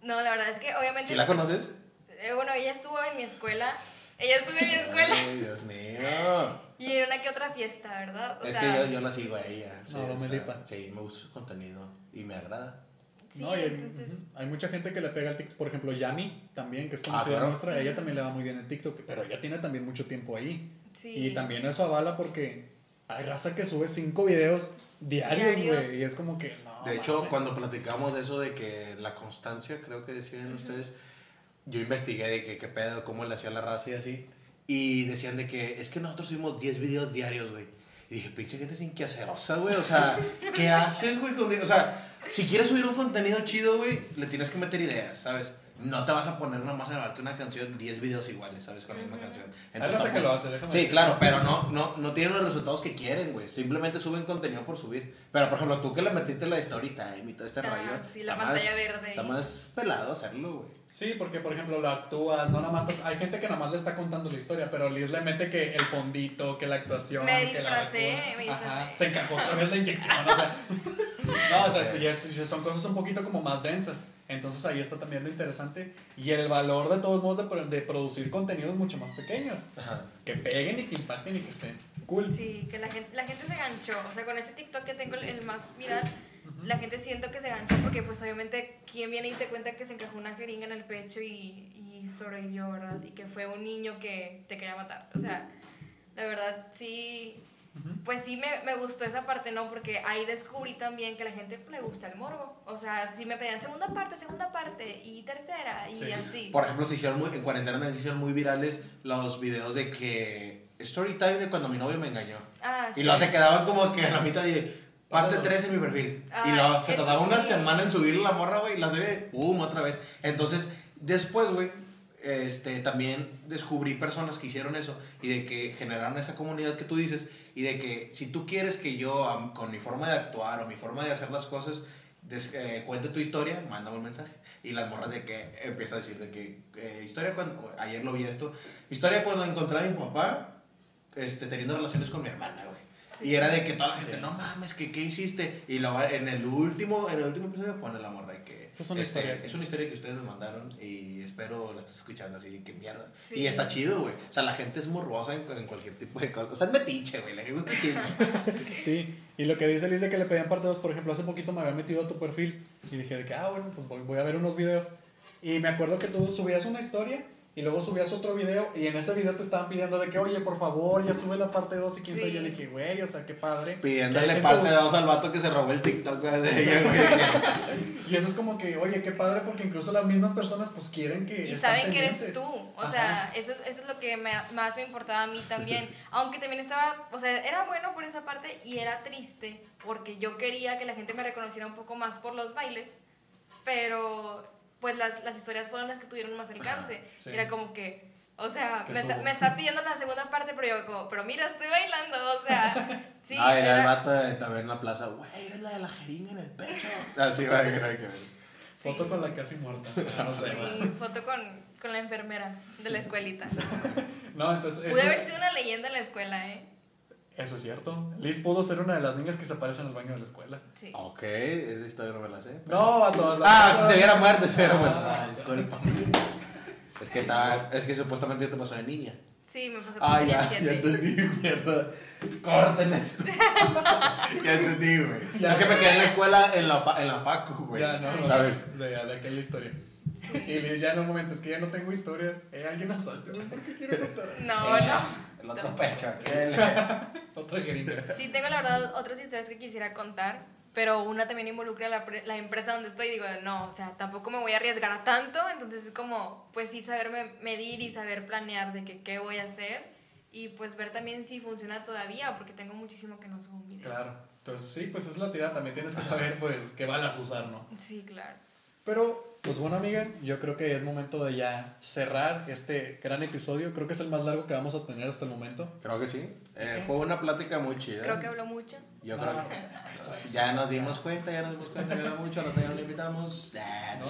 No, la verdad es que obviamente. ¿Sí la conoces? Eh, bueno, ella estuvo en mi escuela. Ella estuvo en mi escuela. Ay, Dios mío. Y en una que otra fiesta, ¿verdad? O es sea, que yo, yo la sigo a ella. Sí, No, o sea, Domelipa. sí, me gusta su contenido y me agrada. Sí, No, y hay, entonces. hay mucha gente que le pega al TikTok, por ejemplo, Yami también, que es conocida Ah, claro. nuestra, ella también le va muy bien en TikTok, pero ella tiene también mucho tiempo ahí. Sí. Y también eso avala porque hay raza que sube cinco videos diarios, güey, y es como que no. De hecho, cuando platicamos de eso de que la constancia, creo que decían ustedes, yo investigué de que qué pedo, cómo le hacía la raza y así. Y decían de que es que nosotros subimos 10 videos diarios, güey. Y dije, pinche gente sin que hacerosa, güey. O sea, ¿qué haces, güey? O sea, si quieres subir un contenido chido, güey, le tienes que meter ideas, ¿sabes? No te vas a poner nada más a grabarte una canción, 10 videos iguales, ¿sabes? Con la misma canción. Raza que lo hace, déjame Sí, decirte. claro, pero no, no, no tienen los resultados que quieren, güey. Simplemente suben contenido por subir. Pero, por ejemplo, tú que le metiste la story time y todo este Ah, rollo. sí, la pantalla más- verde. Está más pelado hacerlo, güey. Sí, porque por ejemplo lo actúas, no nada más estás, hay gente que nada más le está contando la historia, pero Liz le mete que el fondito, que la actuación, Me que la disfracé, me Ajá, se encajó otra vez la inyección, o sea. No, o sea, este, ya es- son cosas un poquito como más densas. Entonces ahí está también lo interesante y el valor de todos modos de, de producir contenidos mucho más pequeños, Ajá. que peguen y que impacten y que estén cool. Sí, que la gente, la gente se ganchó. O sea, con ese TikTok que tengo, el- más viral, la gente siento que se ganchó porque, pues, obviamente, ¿quién viene y te cuenta que se encajó una jeringa en el pecho y, y sobrevivió, verdad? Y que fue un niño que te quería matar. O sea, la verdad, sí. Pues sí me, me gustó esa parte, ¿no? Porque ahí descubrí también que a la gente le gusta el morbo. O sea, si me pedían segunda parte, segunda parte y tercera y Sí. así. Por ejemplo, se hicieron muy, en cuarentena se hicieron muy virales los videos de que. Story time de cuando mi novio me engañó. Ah, Y sí. luego se quedaban como que a la mitad de. Parte Parte 3 en mi perfil. Ay, y luego se tardaba una sí. semana en subir la morra, güey. Y la serie, ¡pum! otra vez. Entonces, después, güey, este, también descubrí personas que hicieron eso. Y de que generaron esa comunidad que tú dices. Y de que si tú quieres que yo, con mi forma de actuar o mi forma de hacer las cosas, des- eh, cuente tu historia, mándame un mensaje. Y las morras de que empieza a decir de que, eh, historia cuando, ayer lo vi esto, historia cuando encontré a mi papá, este, teniendo relaciones con mi hermana, güey. Sí. Y era de que toda la gente, no mames, ¿qué, qué hiciste? Y luego en el último, en el último episodio pone la morra Es una este, historia. Es una historia que ustedes me mandaron y espero la estés escuchando así, que mierda. Sí. Y está chido, güey. O sea, la gente es morbosa en, en cualquier tipo de cosa. O sea, es metiche, güey, le gusta chisme. Sí, y lo que dice Liz de que le pedían parte 2, por ejemplo, hace poquito me había metido a tu perfil y dije de que, ah, bueno, pues voy, voy a ver unos videos. Y me acuerdo que tú subías una historia y luego subías otro video y en ese video te estaban pidiendo de que, oye, por favor, ya sube la parte 2 y quién sabe. Sí. Yo le dije, güey, o sea, qué padre. Pidiéndole parte gente dos al vato que se robó el TikTok güey, de ella, güey. Y eso es como que, oye, qué padre, porque incluso las mismas personas pues quieren que... Y saben que eres tú. O Ajá. sea, eso, es- eso es lo que me- más me importaba a mí también. Aunque también estaba, o sea, era bueno por esa parte y era triste porque yo quería que la gente me reconociera un poco más por los bailes, pero pues las, las historias fueron las que tuvieron más alcance. sí. Era como que, o sea, me está, me está pidiendo la segunda parte, pero yo como, pero mira, estoy bailando, o sea, sí. ah, era el vato de- también en la plaza, güey, eres la de la jeringa en el pecho. Así, güey, que ver. Foto con la casi muerta. No sé. Sí, foto con, con la enfermera de la escuelita. No, entonces... Pude eso- haber sido una leyenda en la escuela, ¿eh? Eso es cierto. Liz pudo ser una de las niñas que se aparece en el baño de la escuela. Sí. Ok, esa historia no me la sé. pero- No, vato. Ah, si se hubiera muerto, se hubiera muerto. Ah, discúlpame. Es que, está, es que supuestamente ya te pasó de niña. Sí, me pasó Ah, ya, ya 17. entendí, mierda. Corten esto. ya entendí, güey. Ya. Es que me quedé en la escuela, en la, fa- en la facu, güey. Ya, no, no, ¿Sabes? De, de aquella historia. Sí. Y Liz ya en un momento, es que ya no tengo historias. Eh, alguien asaltame, ¿por qué quiero contar? No, Eh, no. El otro pecho, aquel. Otra jeringa. Sí, tengo la verdad otras historias que quisiera contar, pero una también involucra la, la empresa donde estoy. Digo, no, o sea, tampoco me voy a arriesgar a tanto. Entonces es como, pues sí, saberme medir y saber planear de que qué voy a hacer. Y pues ver también si funciona todavía, porque tengo muchísimo que no subo un video. Claro. Entonces, sí, pues es la tirada. También tienes que saber, pues, qué balas usar, ¿no? Sí, claro. Pero, pues bueno, amiga, yo creo que es momento de ya cerrar este gran episodio. Creo que es el más largo que vamos a tener hasta el momento. Creo que sí. Eh, fue una plática muy chida. Creo que hablo mucho. Yo No, creo que. eso. Ya nos dimos cuenta, ya nos dimos cuenta que era mucho. A la otra no le invitamos. ¿no?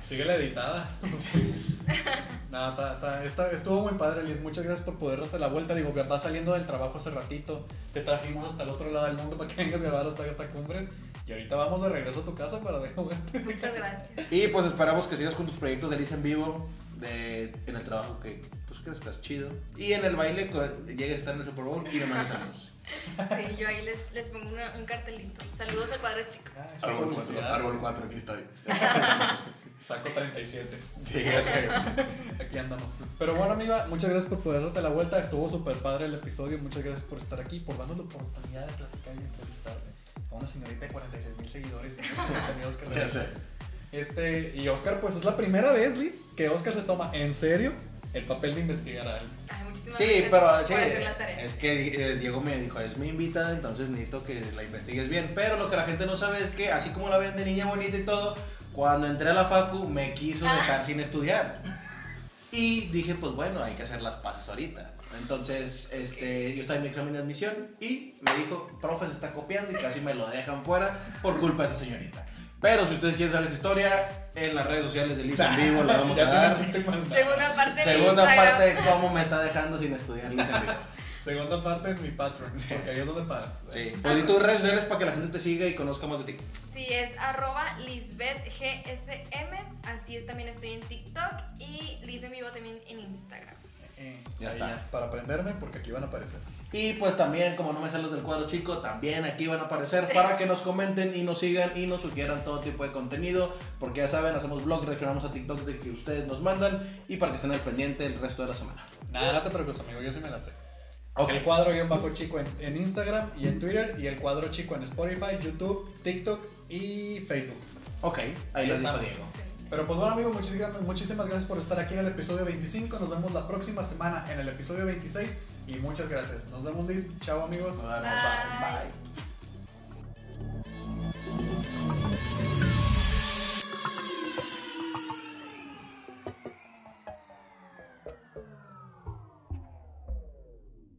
Sigue la editada. no, ta- ta- está- estuvo muy padre, Liz. Muchas gracias por poder darte la vuelta. Digo, vas saliendo del trabajo hace ratito. Te trajimos hasta el otro lado del mundo para que vengas a grabar hasta esta cumbres. Y ahorita vamos de regreso a tu casa para de Muchas gracias. Y pues esperamos que sigas con tus proyectos de Lisa en vivo, de, en el trabajo que pues crezcas chido. Y en el baile llegues a estar en el Super Bowl y no mandes saludos. Sí, yo ahí les, les pongo una- un cartelito. Saludos al cuadro chico. Ah, Árbol 4, publicidad. árbol 4, aquí estoy. Saco 37. Sí, ya sé. Aquí andamos. Pero bueno, amiga, muchas gracias por poder darte la vuelta. Estuvo súper padre el episodio. Muchas gracias por estar aquí, por darnos la oportunidad de platicar y entrevistarte. A una señorita de 46 mil seguidores y muchos contenidos que Ya realiza. sé. Este, y Oscar, pues es la primera vez, Liz, que Oscar se toma en serio el papel de investigar a alguien. Ay, muchísimas Sí, gracias pero por sí, hacer la tarea. es que eh, Diego me dijo, es mi invitada, entonces necesito que la investigues bien. Pero lo que la gente no sabe es que, así como la ven de niña bonita y todo, cuando entré a la facu me quiso Ah. dejar sin estudiar. Y dije, pues bueno, hay que hacer las paces ahorita. Entonces, este, yo estaba en mi examen de admisión y me dijo, profe, se está copiando y casi me lo dejan fuera por culpa de esa señorita. Pero si ustedes quieren saber esa historia, en las redes sociales de Lisa en vivo la vamos a dar. Segunda parte de Segunda Instagram. parte de cómo me está dejando sin estudiar Lisa en vivo. Segunda parte en mi Patreon, porque ahí es donde pagas. Sí. Pues y tus redes sociales para que la gente te siga y conozca más de ti. Sí, es arroba lisbethgsm. Así es, también estoy en TikTok y Liz en vivo también en Instagram. Eh, Ya está. para aprenderme, porque aquí van a aparecer. Y pues también, como no me sales del cuadro chico, también aquí van a aparecer para que nos comenten y nos sigan y nos sugieran todo tipo de contenido. Porque ya saben, hacemos blog, reaccionamos a TikTok de que ustedes nos mandan y para que estén al pendiente el resto de la semana. Nada, no te preocupes, amigo, yo sí me la sé. El cuadro guion bajo chico en, en Instagram y en Twitter, y el cuadro chico en Spotify, YouTube, TikTok y Facebook. Ok, ahí Ahí les dijo. Diego. Pero pues bueno amigos, muchísimas, muchísimas gracias por estar aquí en el episodio 25. Nos vemos la próxima semana en el episodio 26 y muchas gracias. Nos vemos Liz. Chao amigos. Bye. Bye. Bye.